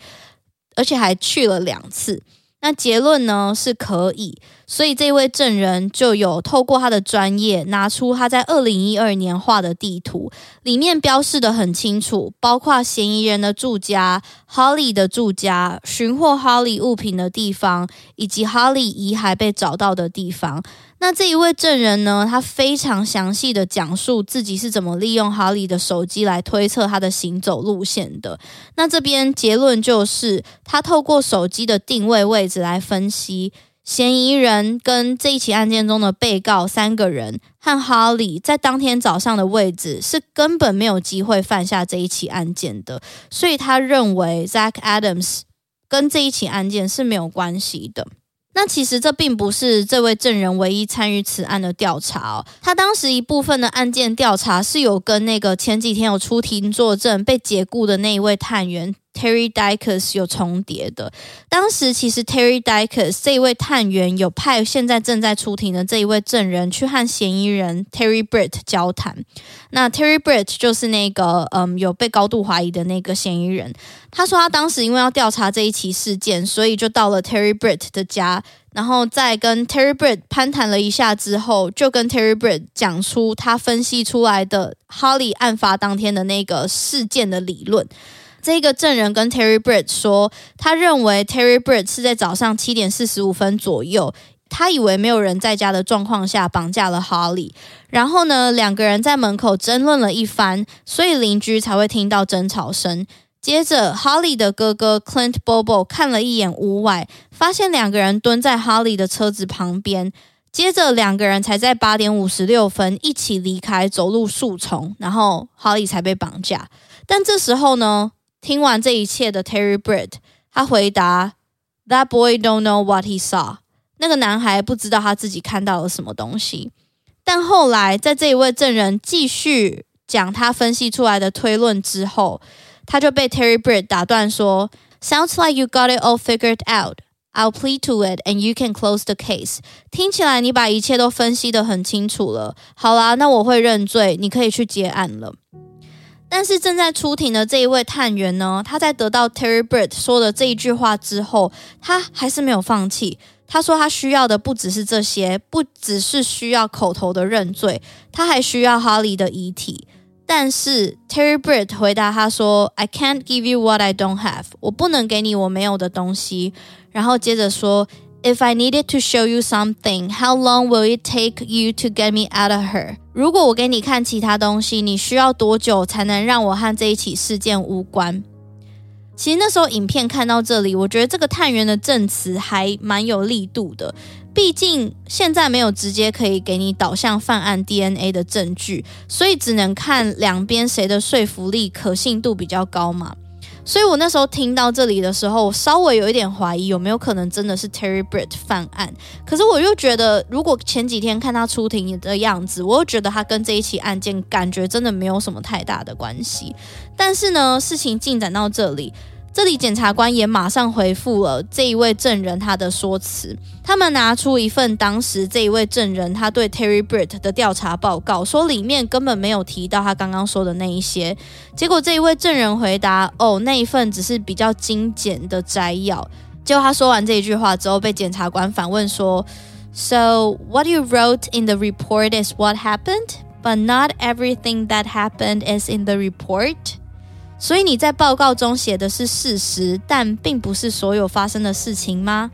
而且还去了两次。那结论呢是可以，所以这位证人就有透过他的专业，拿出他在二零一二年画的地图，里面标示得很清楚，包括嫌疑人的住家、Holly 的住家、寻获 Holly 物品的地方，以及 Holly 遗骸被找到的地方。那这一位证人呢，他非常详细的讲述自己是怎么利用哈利的手机来推测他的行走路线的。那这边结论就是，他透过手机的定位位置来分析嫌疑人跟这一起案件中的被告三个人和哈利在当天早上的位置是根本没有机会犯下这一起案件的，所以他认为 Zach Adams 跟这一起案件是没有关系的。那其实这并不是这位证人唯一参与此案的调查。他当时一部分的案件调查是有跟那个前几天有出庭作证被解雇的那一位探员。Terry Dykes 有重叠的，当时其实 Terry Dykes 这一位探员有派现在正在出庭的这一位证人去和嫌疑人 Terry Britt 交谈。那 Terry Britt 就是那个嗯有被高度怀疑的那个嫌疑人。他说他当时因为要调查这一起事件，所以就到了 Terry Britt 的家，然后在跟 Terry Britt 攀谈了一下之后，就跟 Terry Britt 讲出他分析出来的 Holly 案发当天的那个事件的理论。这个证人跟 Terry Britt 说，他认为 Terry Britt 是在早上七点四十五分左右，他以为没有人在家的状况下绑架了哈利。然后呢，两个人在门口争论了一番，所以邻居才会听到争吵声。接着哈利的哥哥 Clint Bobo 看了一眼屋外，发现两个人蹲在哈利的车子旁边。接着，两个人才在八点五十六分一起离开，走入树丛，然后哈利才被绑架。但这时候呢？听完这一切的 Terry Britt，他回答：“That boy don't know what he saw。”那个男孩不知道他自己看到了什么东西。但后来，在这一位证人继续讲他分析出来的推论之后，他就被 Terry Britt 打断说：“Sounds like you got it all figured out. I'll plead to it, and you can close the case。”听起来你把一切都分析得很清楚了。好啦，那我会认罪，你可以去结案了。但是正在出庭的这一位探员呢，他在得到 Terry Britt 说的这一句话之后，他还是没有放弃。他说他需要的不只是这些，不只是需要口头的认罪，他还需要 Holly 的遗体。但是 Terry Britt 回答他说：“I can't give you what I don't have，我不能给你我没有的东西。”然后接着说。If I needed to show you something, how long will it take you to get me out of her? 如果我给你看其他东西，你需要多久才能让我和这一起事件无关？其实那时候影片看到这里，我觉得这个探员的证词还蛮有力度的。毕竟现在没有直接可以给你导向犯案 DNA 的证据，所以只能看两边谁的说服力、可信度比较高嘛。所以我那时候听到这里的时候，我稍微有一点怀疑有没有可能真的是 Terry Britt 犯案。可是我又觉得，如果前几天看他出庭的样子，我又觉得他跟这一起案件感觉真的没有什么太大的关系。但是呢，事情进展到这里。这里检察官也马上回复了这一位证人他的说辞，他们拿出一份当时这一位证人他对 Terry Britt 的调查报告，说里面根本没有提到他刚刚说的那一些。结果这一位证人回答：“哦，那一份只是比较精简的摘要。”结果他说完这一句话之后，被检察官反问说：“So what you wrote in the report is what happened, but not everything that happened is in the report.” 所以你在报告中写的是事实，但并不是所有发生的事情吗？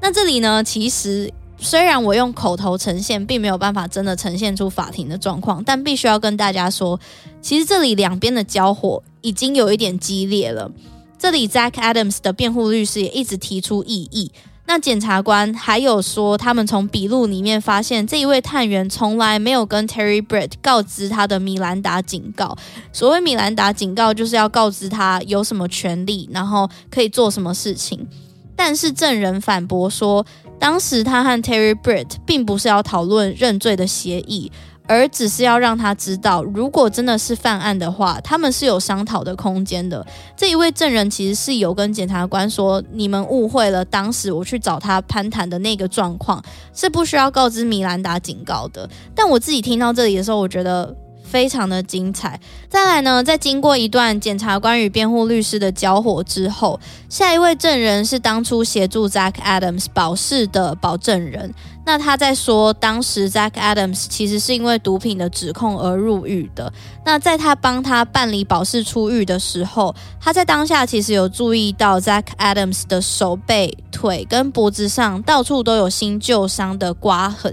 那这里呢？其实虽然我用口头呈现，并没有办法真的呈现出法庭的状况，但必须要跟大家说，其实这里两边的交火已经有一点激烈了。这里 Zach Adams 的辩护律师也一直提出异议。那检察官还有说，他们从笔录里面发现，这一位探员从来没有跟 Terry Britt 告知他的米兰达警告。所谓米兰达警告，就是要告知他有什么权利，然后可以做什么事情。但是证人反驳说，当时他和 Terry Britt 并不是要讨论认罪的协议。而只是要让他知道，如果真的是犯案的话，他们是有商讨的空间的。这一位证人其实是有跟检察官说，你们误会了，当时我去找他攀谈的那个状况是不需要告知米兰达警告的。但我自己听到这里的时候，我觉得。非常的精彩。再来呢，在经过一段检察官与辩护律师的交火之后，下一位证人是当初协助 Zach Adams 保释的保证人。那他在说，当时 Zach Adams 其实是因为毒品的指控而入狱的。那在他帮他办理保释出狱的时候，他在当下其实有注意到 Zach Adams 的手背、腿跟脖子上到处都有新旧伤的刮痕。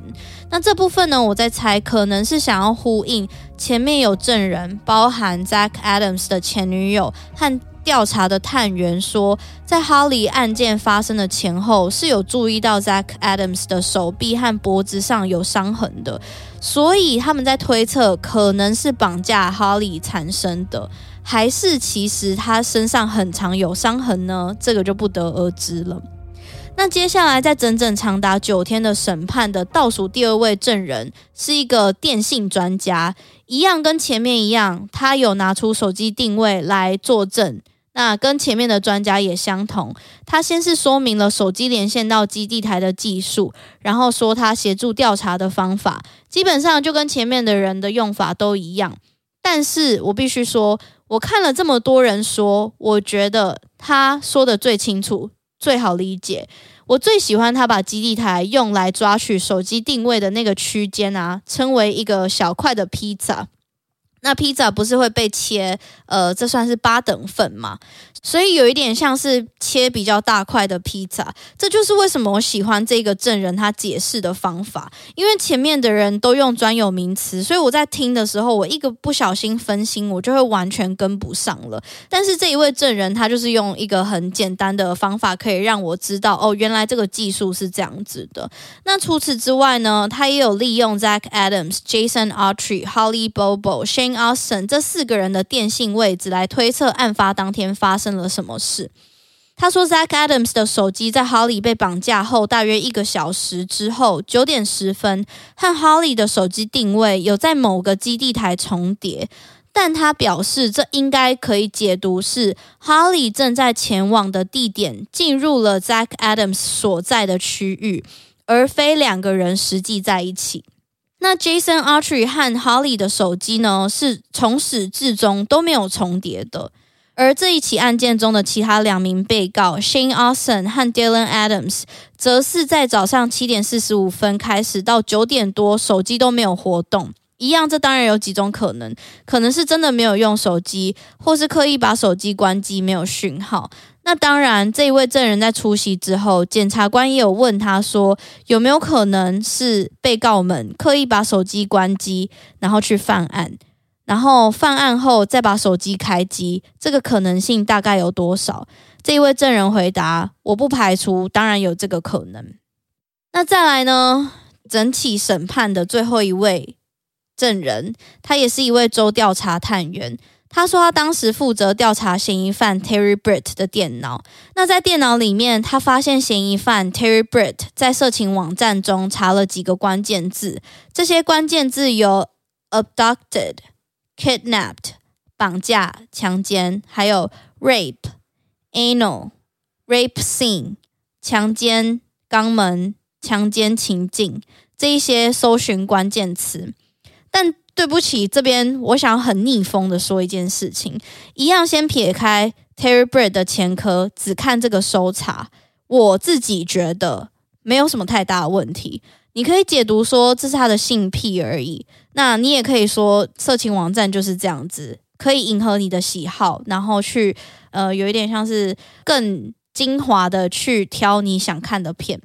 那这部分呢，我在猜，可能是想要呼应前面有证人，包含 Zach Adams 的前女友和。调查的探员说，在 Holly 案件发生的前后是有注意到 Zach Adams 的手臂和脖子上有伤痕的，所以他们在推测可能是绑架 Holly 产生的，还是其实他身上很常有伤痕呢？这个就不得而知了。那接下来在整整长达九天的审判的倒数第二位证人是一个电信专家，一样跟前面一样，他有拿出手机定位来作证。那跟前面的专家也相同，他先是说明了手机连线到基地台的技术，然后说他协助调查的方法，基本上就跟前面的人的用法都一样。但是我必须说，我看了这么多人说，我觉得他说的最清楚。最好理解，我最喜欢他把基地台用来抓取手机定位的那个区间啊，称为一个小块的披萨。那披萨不是会被切，呃，这算是八等份嘛？所以有一点像是切比较大块的披萨，这就是为什么我喜欢这个证人他解释的方法。因为前面的人都用专有名词，所以我在听的时候，我一个不小心分心，我就会完全跟不上了。但是这一位证人他就是用一个很简单的方法，可以让我知道哦，原来这个技术是这样子的。那除此之外呢，他也有利用 Zach Adams、Jason Autry、Holly Bobo、Shane Austin 这四个人的电信位置来推测案发当天发生了什么事？他说，Zach Adams 的手机在 Holly 被绑架后大约一个小时之后，九点十分，和 Holly 的手机定位有在某个基地台重叠，但他表示这应该可以解读是 Holly 正在前往的地点进入了 Zach Adams 所在的区域，而非两个人实际在一起。那 Jason Autry 和 Holly 的手机呢，是从始至终都没有重叠的。而这一起案件中的其他两名被告 Shane Austin 和 Dylan Adams，则是在早上七点四十五分开始到九点多，手机都没有活动。一样，这当然有几种可能，可能是真的没有用手机，或是刻意把手机关机，没有讯号。那当然，这一位证人在出席之后，检察官也有问他说，有没有可能是被告们刻意把手机关机，然后去犯案。然后犯案后再把手机开机，这个可能性大概有多少？这一位证人回答：“我不排除，当然有这个可能。”那再来呢？整起审判的最后一位证人，他也是一位州调查探员。他说他当时负责调查嫌疑犯 Terry Britt 的电脑。那在电脑里面，他发现嫌疑犯 Terry Britt 在色情网站中查了几个关键字，这些关键字有 abducted。Kidnapped，绑架、强奸，还有 rape、anal、rape scene、强奸、肛门、强奸情境这一些搜寻关键词。但对不起，这边我想很逆风的说一件事情，一样先撇开 Terry Britt 的前科，只看这个搜查，我自己觉得没有什么太大的问题。你可以解读说这是他的性癖而已，那你也可以说色情网站就是这样子，可以迎合你的喜好，然后去呃有一点像是更精华的去挑你想看的片。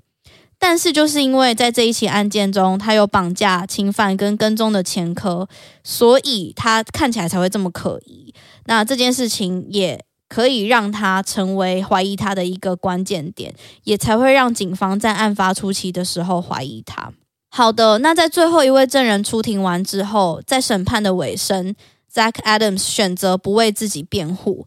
但是就是因为在这一起案件中，他有绑架、侵犯跟跟踪的前科，所以他看起来才会这么可疑。那这件事情也。可以让他成为怀疑他的一个关键点，也才会让警方在案发初期的时候怀疑他。好的，那在最后一位证人出庭完之后，在审判的尾声，Zach Adams 选择不为自己辩护。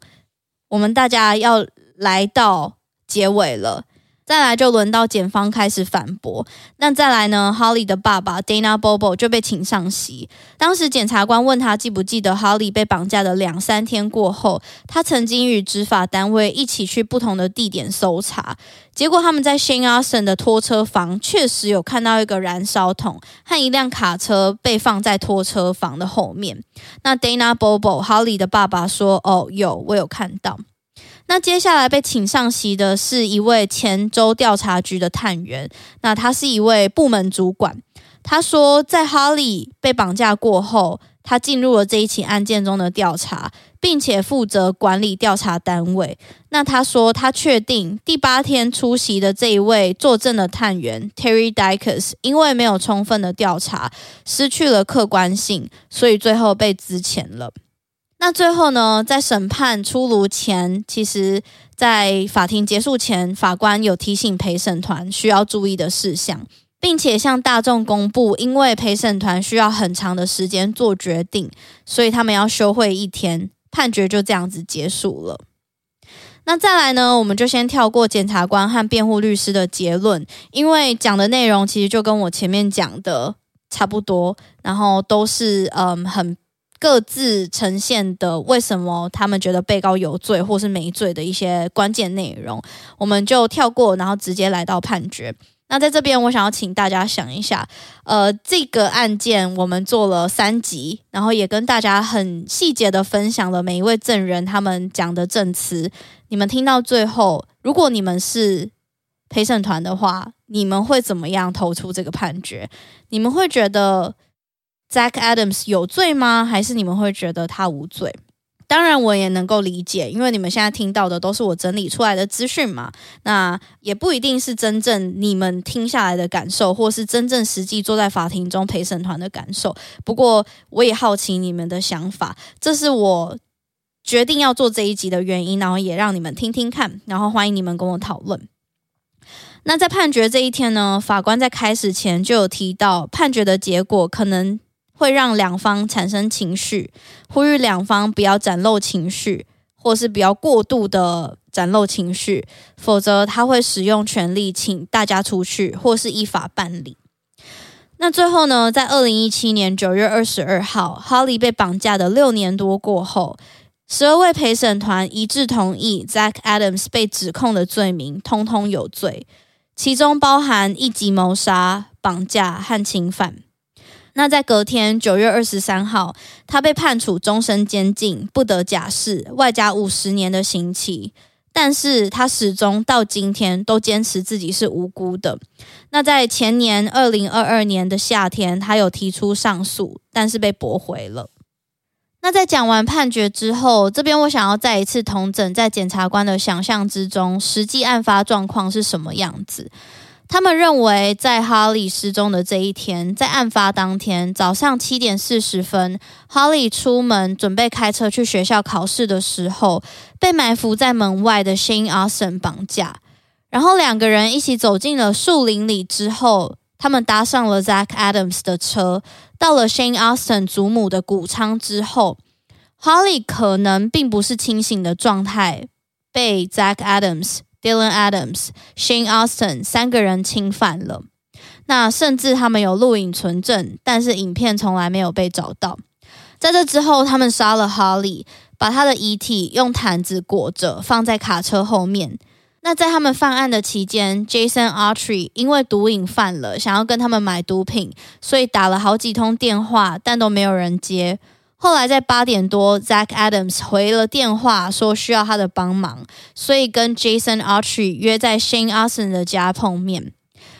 我们大家要来到结尾了。再来就轮到检方开始反驳。那再来呢？Holly 的爸爸 Dana Bobo 就被请上席。当时检察官问他记不记得 Holly 被绑架的两三天过后，他曾经与执法单位一起去不同的地点搜查。结果他们在 Shane Austin 的拖车房确实有看到一个燃烧桶和一辆卡车被放在拖车房的后面。那 Dana Bobo Holly 的爸爸说：“哦，有，我有看到。”那接下来被请上席的是一位前州调查局的探员，那他是一位部门主管。他说，在哈利被绑架过后，他进入了这一起案件中的调查，并且负责管理调查单位。那他说，他确定第八天出席的这一位作证的探员 Terry Dykes，因为没有充分的调查，失去了客观性，所以最后被资遣了。那最后呢，在审判出炉前，其实，在法庭结束前，法官有提醒陪审团需要注意的事项，并且向大众公布，因为陪审团需要很长的时间做决定，所以他们要休会一天，判决就这样子结束了。那再来呢，我们就先跳过检察官和辩护律师的结论，因为讲的内容其实就跟我前面讲的差不多，然后都是嗯很。各自呈现的为什么他们觉得被告有罪或是没罪的一些关键内容，我们就跳过，然后直接来到判决。那在这边，我想要请大家想一下，呃，这个案件我们做了三集，然后也跟大家很细节的分享了每一位证人他们讲的证词。你们听到最后，如果你们是陪审团的话，你们会怎么样投出这个判决？你们会觉得？Zach Adams 有罪吗？还是你们会觉得他无罪？当然，我也能够理解，因为你们现在听到的都是我整理出来的资讯嘛。那也不一定是真正你们听下来的感受，或是真正实际坐在法庭中陪审团的感受。不过，我也好奇你们的想法，这是我决定要做这一集的原因，然后也让你们听听看，然后欢迎你们跟我讨论。那在判决这一天呢，法官在开始前就有提到，判决的结果可能。会让两方产生情绪，呼吁两方不要展露情绪，或是不要过度的展露情绪，否则他会使用权力请大家出去，或是依法办理。那最后呢，在二零一七年九月二十二号，Holly 被绑架的六年多过后，十二位陪审团一致同意，Zach Adams 被指控的罪名通通有罪，其中包含一级谋杀、绑架和侵犯。那在隔天九月二十三号，他被判处终身监禁，不得假释，外加五十年的刑期。但是他始终到今天都坚持自己是无辜的。那在前年二零二二年的夏天，他有提出上诉，但是被驳回了。那在讲完判决之后，这边我想要再一次同整，在检察官的想象之中，实际案发状况是什么样子。他们认为，在哈利失踪的这一天，在案发当天早上七点四十分，哈利出门准备开车去学校考试的时候，被埋伏在门外的 Shane Austin 绑架，然后两个人一起走进了树林里。之后，他们搭上了 Zach Adams 的车，到了 Shane Austin 祖母的谷仓之后，哈利可能并不是清醒的状态，被 Zach Adams。Dylan Adams、Shane Austin 三个人侵犯了，那甚至他们有录影存证，但是影片从来没有被找到。在这之后，他们杀了 Holly，把他的遗体用毯子裹着，放在卡车后面。那在他们犯案的期间，Jason Autry 因为毒瘾犯了，想要跟他们买毒品，所以打了好几通电话，但都没有人接。后来在八点多，Zach Adams 回了电话，说需要他的帮忙，所以跟 Jason Autry 约在 Shane Austin 的家碰面。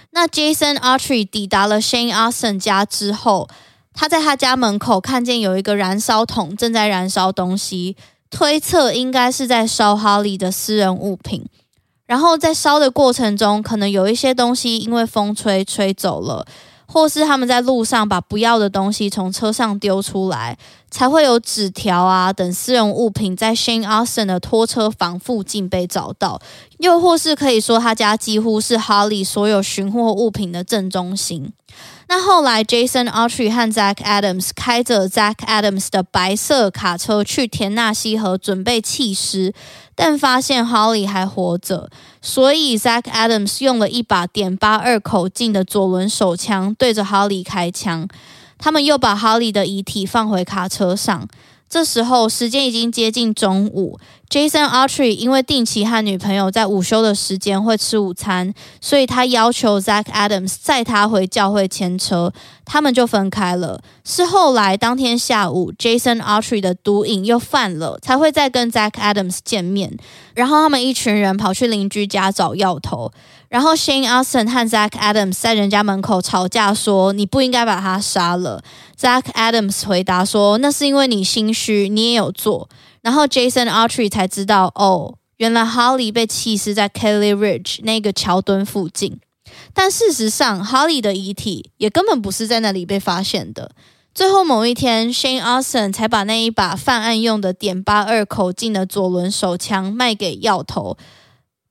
那 Jason Autry 抵达了 Shane Austin 家之后，他在他家门口看见有一个燃烧桶正在燃烧东西，推测应该是在烧哈利的私人物品。然后在烧的过程中，可能有一些东西因为风吹吹走了。或是他们在路上把不要的东西从车上丢出来，才会有纸条啊等私人物品在 Shane Austin 的拖车房附近被找到。又或是可以说，他家几乎是 Holly 所有寻获物品的正中心。那后来，Jason Autry 和 Zach Adams 开着 Zach Adams 的白色卡车去田纳西河准备弃尸，但发现 Holly 还活着，所以 Zach Adams 用了一把点八二口径的左轮手枪对着 Holly 开枪。他们又把 Holly 的遗体放回卡车上。这时候时间已经接近中午，Jason Autry 因为定期和女朋友在午休的时间会吃午餐，所以他要求 Zach Adams 载他回教会牵车，他们就分开了。是后来当天下午，Jason Autry 的毒瘾又犯了，才会再跟 Zach Adams 见面，然后他们一群人跑去邻居家找药头。然后 Shane Austin 和 Zach Adams 在人家门口吵架，说你不应该把他杀了。Zach Adams 回答说，那是因为你心虚，你也有做。然后 Jason Autry 才知道，哦，原来 Holly 被弃尸在 Kelly Ridge 那个桥墩附近。但事实上，Holly 的遗体也根本不是在那里被发现的。最后某一天，Shane Austin 才把那一把犯案用的点八二口径的左轮手枪卖给药头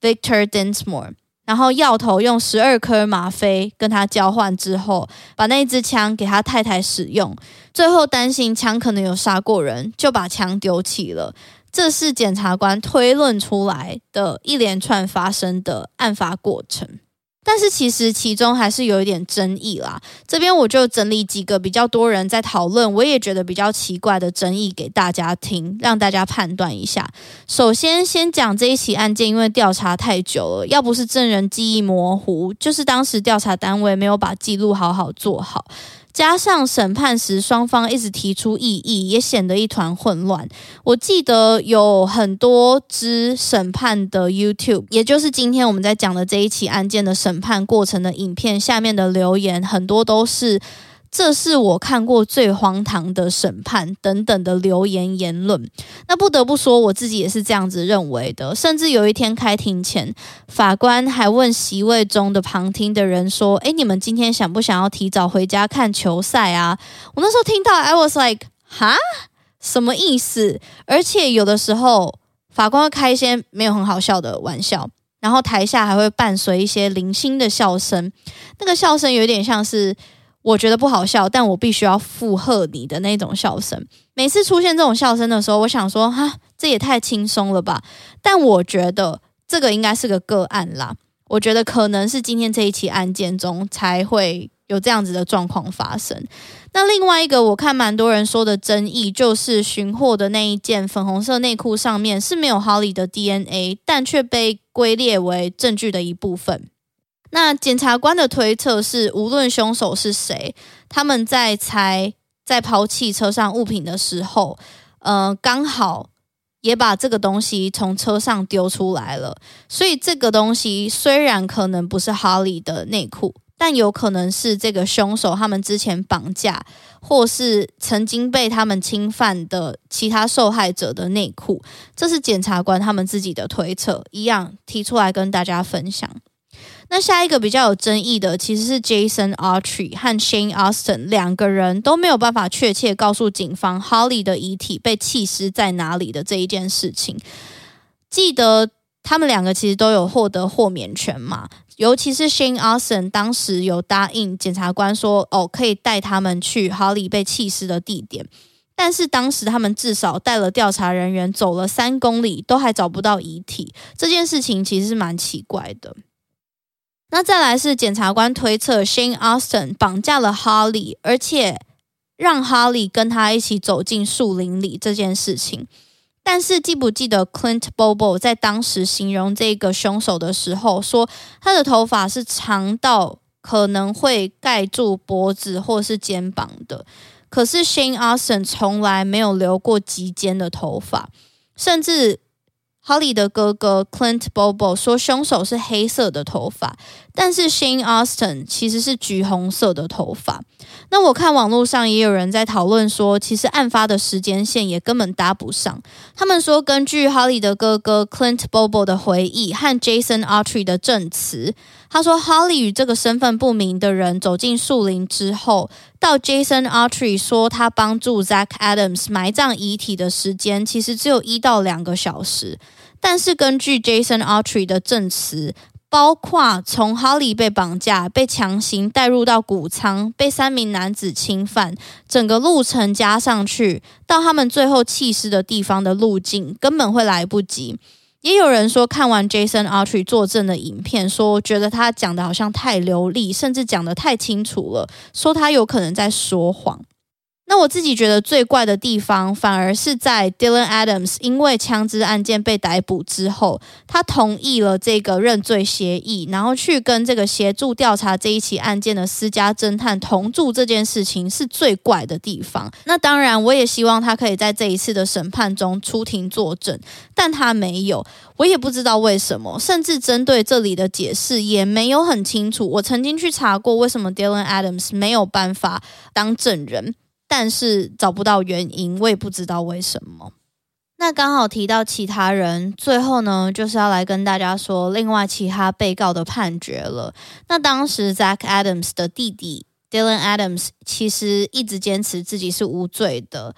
Victor Densmore。然后药头用十二颗吗啡跟他交换之后，把那支枪给他太太使用。最后担心枪可能有杀过人，就把枪丢弃了。这是检察官推论出来的一连串发生的案发过程。但是其实其中还是有一点争议啦，这边我就整理几个比较多人在讨论，我也觉得比较奇怪的争议给大家听，让大家判断一下。首先，先讲这一起案件，因为调查太久了，要不是证人记忆模糊，就是当时调查单位没有把记录好好做好。加上审判时双方一直提出异议，也显得一团混乱。我记得有很多支审判的 YouTube，也就是今天我们在讲的这一起案件的审判过程的影片，下面的留言很多都是。这是我看过最荒唐的审判等等的留言言论。那不得不说，我自己也是这样子认为的。甚至有一天开庭前，法官还问席位中的旁听的人说：“诶，你们今天想不想要提早回家看球赛啊？”我那时候听到，I was like，哈，什么意思？而且有的时候，法官会开一些没有很好笑的玩笑，然后台下还会伴随一些零星的笑声。那个笑声有点像是。我觉得不好笑，但我必须要附和你的那种笑声。每次出现这种笑声的时候，我想说，哈，这也太轻松了吧。但我觉得这个应该是个个案啦。我觉得可能是今天这一起案件中才会有这样子的状况发生。那另外一个，我看蛮多人说的争议，就是寻获的那一件粉红色内裤上面是没有 Holly 的 DNA，但却被归列为证据的一部分。那检察官的推测是，无论凶手是谁，他们在猜在抛弃车上物品的时候，呃，刚好也把这个东西从车上丢出来了。所以这个东西虽然可能不是哈利的内裤，但有可能是这个凶手他们之前绑架或是曾经被他们侵犯的其他受害者的内裤。这是检察官他们自己的推测，一样提出来跟大家分享。那下一个比较有争议的，其实是 Jason Autry 和 Shane Austin 两个人都没有办法确切告诉警方 Holly 的遗体被弃尸在哪里的这一件事情。记得他们两个其实都有获得豁免权嘛，尤其是 Shane Austin 当时有答应检察官说，哦，可以带他们去 Holly 被弃尸的地点，但是当时他们至少带了调查人员走了三公里，都还找不到遗体，这件事情其实是蛮奇怪的。那再来是检察官推测，Shane Austin 绑架了 Holly，而且让 Holly 跟他一起走进树林里这件事情。但是记不记得 Clint Bobo 在当时形容这个凶手的时候，说他的头发是长到可能会盖住脖子或是肩膀的。可是 Shane Austin 从来没有留过及肩的头发，甚至。Holly 的哥哥 Clint Bobo 说，凶手是黑色的头发，但是 Shane Austin 其实是橘红色的头发。那我看网络上也有人在讨论说，其实案发的时间线也根本搭不上。他们说，根据 Holly 的哥哥 Clint Bobo 的回忆和 Jason Autry 的证词，他说 Holly 与这个身份不明的人走进树林之后，到 Jason Autry 说他帮助 Zach Adams 埋葬遗体的时间，其实只有一到两个小时。但是根据 Jason Autry 的证词，包括从哈利被绑架、被强行带入到谷仓、被三名男子侵犯，整个路程加上去，到他们最后弃尸的地方的路径，根本会来不及。也有人说，看完 Jason Archer 作证的影片，说觉得他讲的好像太流利，甚至讲得太清楚了，说他有可能在说谎。那我自己觉得最怪的地方，反而是在 Dylan Adams 因为枪支案件被逮捕之后，他同意了这个认罪协议，然后去跟这个协助调查这一起案件的私家侦探同住这件事情，是最怪的地方。那当然，我也希望他可以在这一次的审判中出庭作证，但他没有，我也不知道为什么，甚至针对这里的解释也没有很清楚。我曾经去查过，为什么 Dylan Adams 没有办法当证人。但是找不到原因，我也不知道为什么。那刚好提到其他人，最后呢，就是要来跟大家说另外其他被告的判决了。那当时 Zach Adams 的弟弟 Dylan Adams 其实一直坚持自己是无罪的。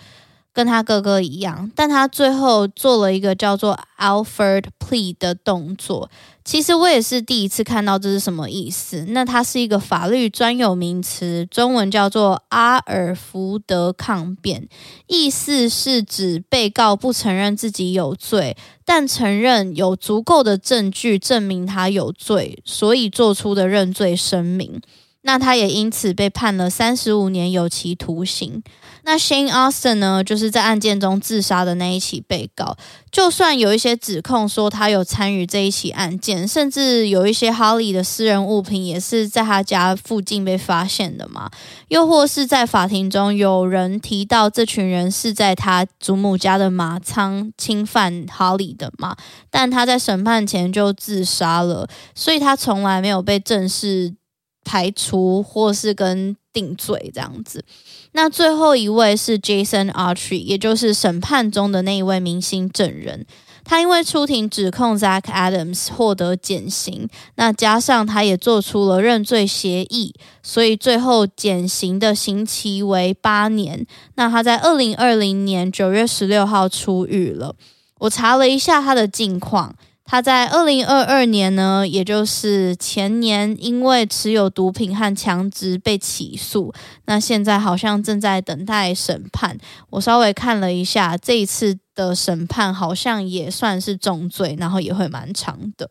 跟他哥哥一样，但他最后做了一个叫做 Alford plea 的动作。其实我也是第一次看到这是什么意思。那它是一个法律专有名词，中文叫做阿尔福德抗辩，意思是指被告不承认自己有罪，但承认有足够的证据证明他有罪，所以做出的认罪声明。那他也因此被判了三十五年有期徒刑。那 Shane Austin 呢，就是在案件中自杀的那一起被告。就算有一些指控说他有参与这一起案件，甚至有一些 Holly 的私人物品也是在他家附近被发现的嘛，又或是在法庭中有人提到这群人是在他祖母家的马仓侵犯 Holly 的嘛，但他在审判前就自杀了，所以他从来没有被正式排除或是跟定罪这样子。那最后一位是 Jason Autry，也就是审判中的那一位明星证人。他因为出庭指控 Zach Adams 获得减刑，那加上他也做出了认罪协议，所以最后减刑的刑期为八年。那他在二零二零年九月十六号出狱了。我查了一下他的近况。他在二零二二年呢，也就是前年，因为持有毒品和枪支被起诉。那现在好像正在等待审判。我稍微看了一下，这一次的审判好像也算是重罪，然后也会蛮长的。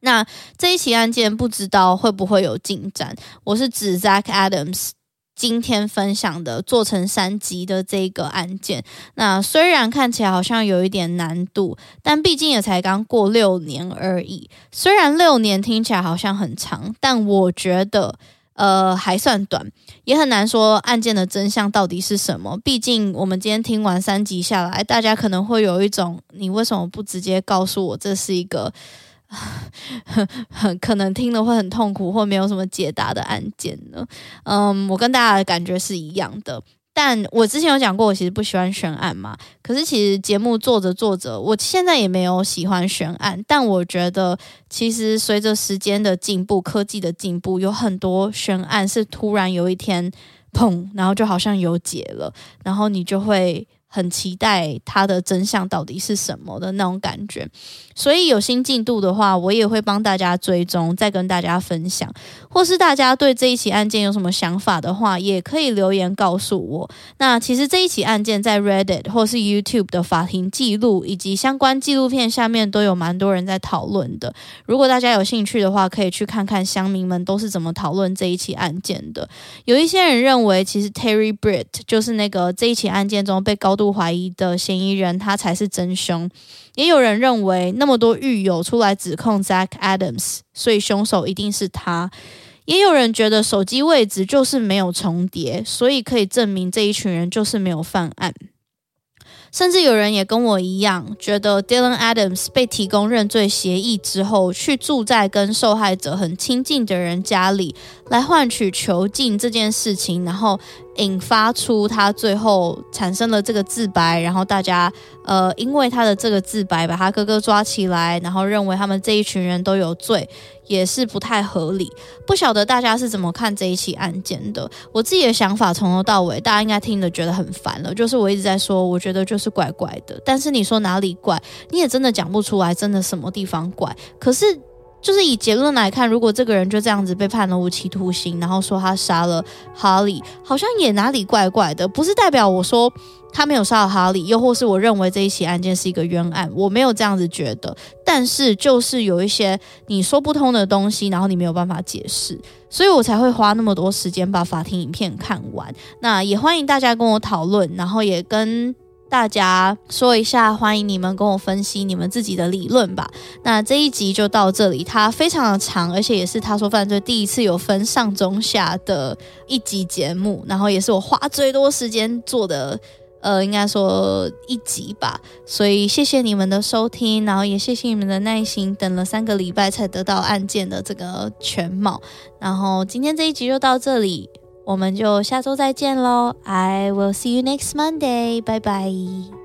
那这一起案件不知道会不会有进展？我是指 Zach Adams。今天分享的做成三集的这个案件，那虽然看起来好像有一点难度，但毕竟也才刚过六年而已。虽然六年听起来好像很长，但我觉得呃还算短，也很难说案件的真相到底是什么。毕竟我们今天听完三集下来，大家可能会有一种你为什么不直接告诉我这是一个？很 很可能听了会很痛苦，或没有什么解答的案件呢。嗯，我跟大家的感觉是一样的。但我之前有讲过，我其实不喜欢悬案嘛。可是其实节目做着做着，我现在也没有喜欢悬案。但我觉得，其实随着时间的进步、科技的进步，有很多悬案是突然有一天，砰，然后就好像有解了，然后你就会。很期待它的真相到底是什么的那种感觉，所以有新进度的话，我也会帮大家追踪，再跟大家分享。或是大家对这一起案件有什么想法的话，也可以留言告诉我。那其实这一起案件在 Reddit 或是 YouTube 的法庭记录以及相关纪录片下面都有蛮多人在讨论的。如果大家有兴趣的话，可以去看看乡民们都是怎么讨论这一起案件的。有一些人认为，其实 Terry Britt 就是那个这一起案件中被高度度怀疑的嫌疑人，他才是真凶。也有人认为，那么多狱友出来指控 Zach Adams，所以凶手一定是他。也有人觉得手机位置就是没有重叠，所以可以证明这一群人就是没有犯案。甚至有人也跟我一样，觉得 Dylan Adams 被提供认罪协议之后，去住在跟受害者很亲近的人家里，来换取囚禁这件事情，然后引发出他最后产生了这个自白，然后大家呃，因为他的这个自白，把他哥哥抓起来，然后认为他们这一群人都有罪。也是不太合理，不晓得大家是怎么看这一起案件的？我自己的想法从头到尾，大家应该听得觉得很烦了。就是我一直在说，我觉得就是怪怪的。但是你说哪里怪，你也真的讲不出来，真的什么地方怪。可是就是以结论来看，如果这个人就这样子被判了无期徒刑，然后说他杀了哈利，好像也哪里怪怪的，不是代表我说。他没有杀了哈利，又或是我认为这一起案件是一个冤案，我没有这样子觉得。但是就是有一些你说不通的东西，然后你没有办法解释，所以我才会花那么多时间把法庭影片看完。那也欢迎大家跟我讨论，然后也跟大家说一下，欢迎你们跟我分析你们自己的理论吧。那这一集就到这里，它非常的长，而且也是他说犯罪第一次有分上中下的一集节目，然后也是我花最多时间做的。呃，应该说一集吧，所以谢谢你们的收听，然后也谢谢你们的耐心，等了三个礼拜才得到案件的这个全貌，然后今天这一集就到这里，我们就下周再见喽，I will see you next Monday，拜拜。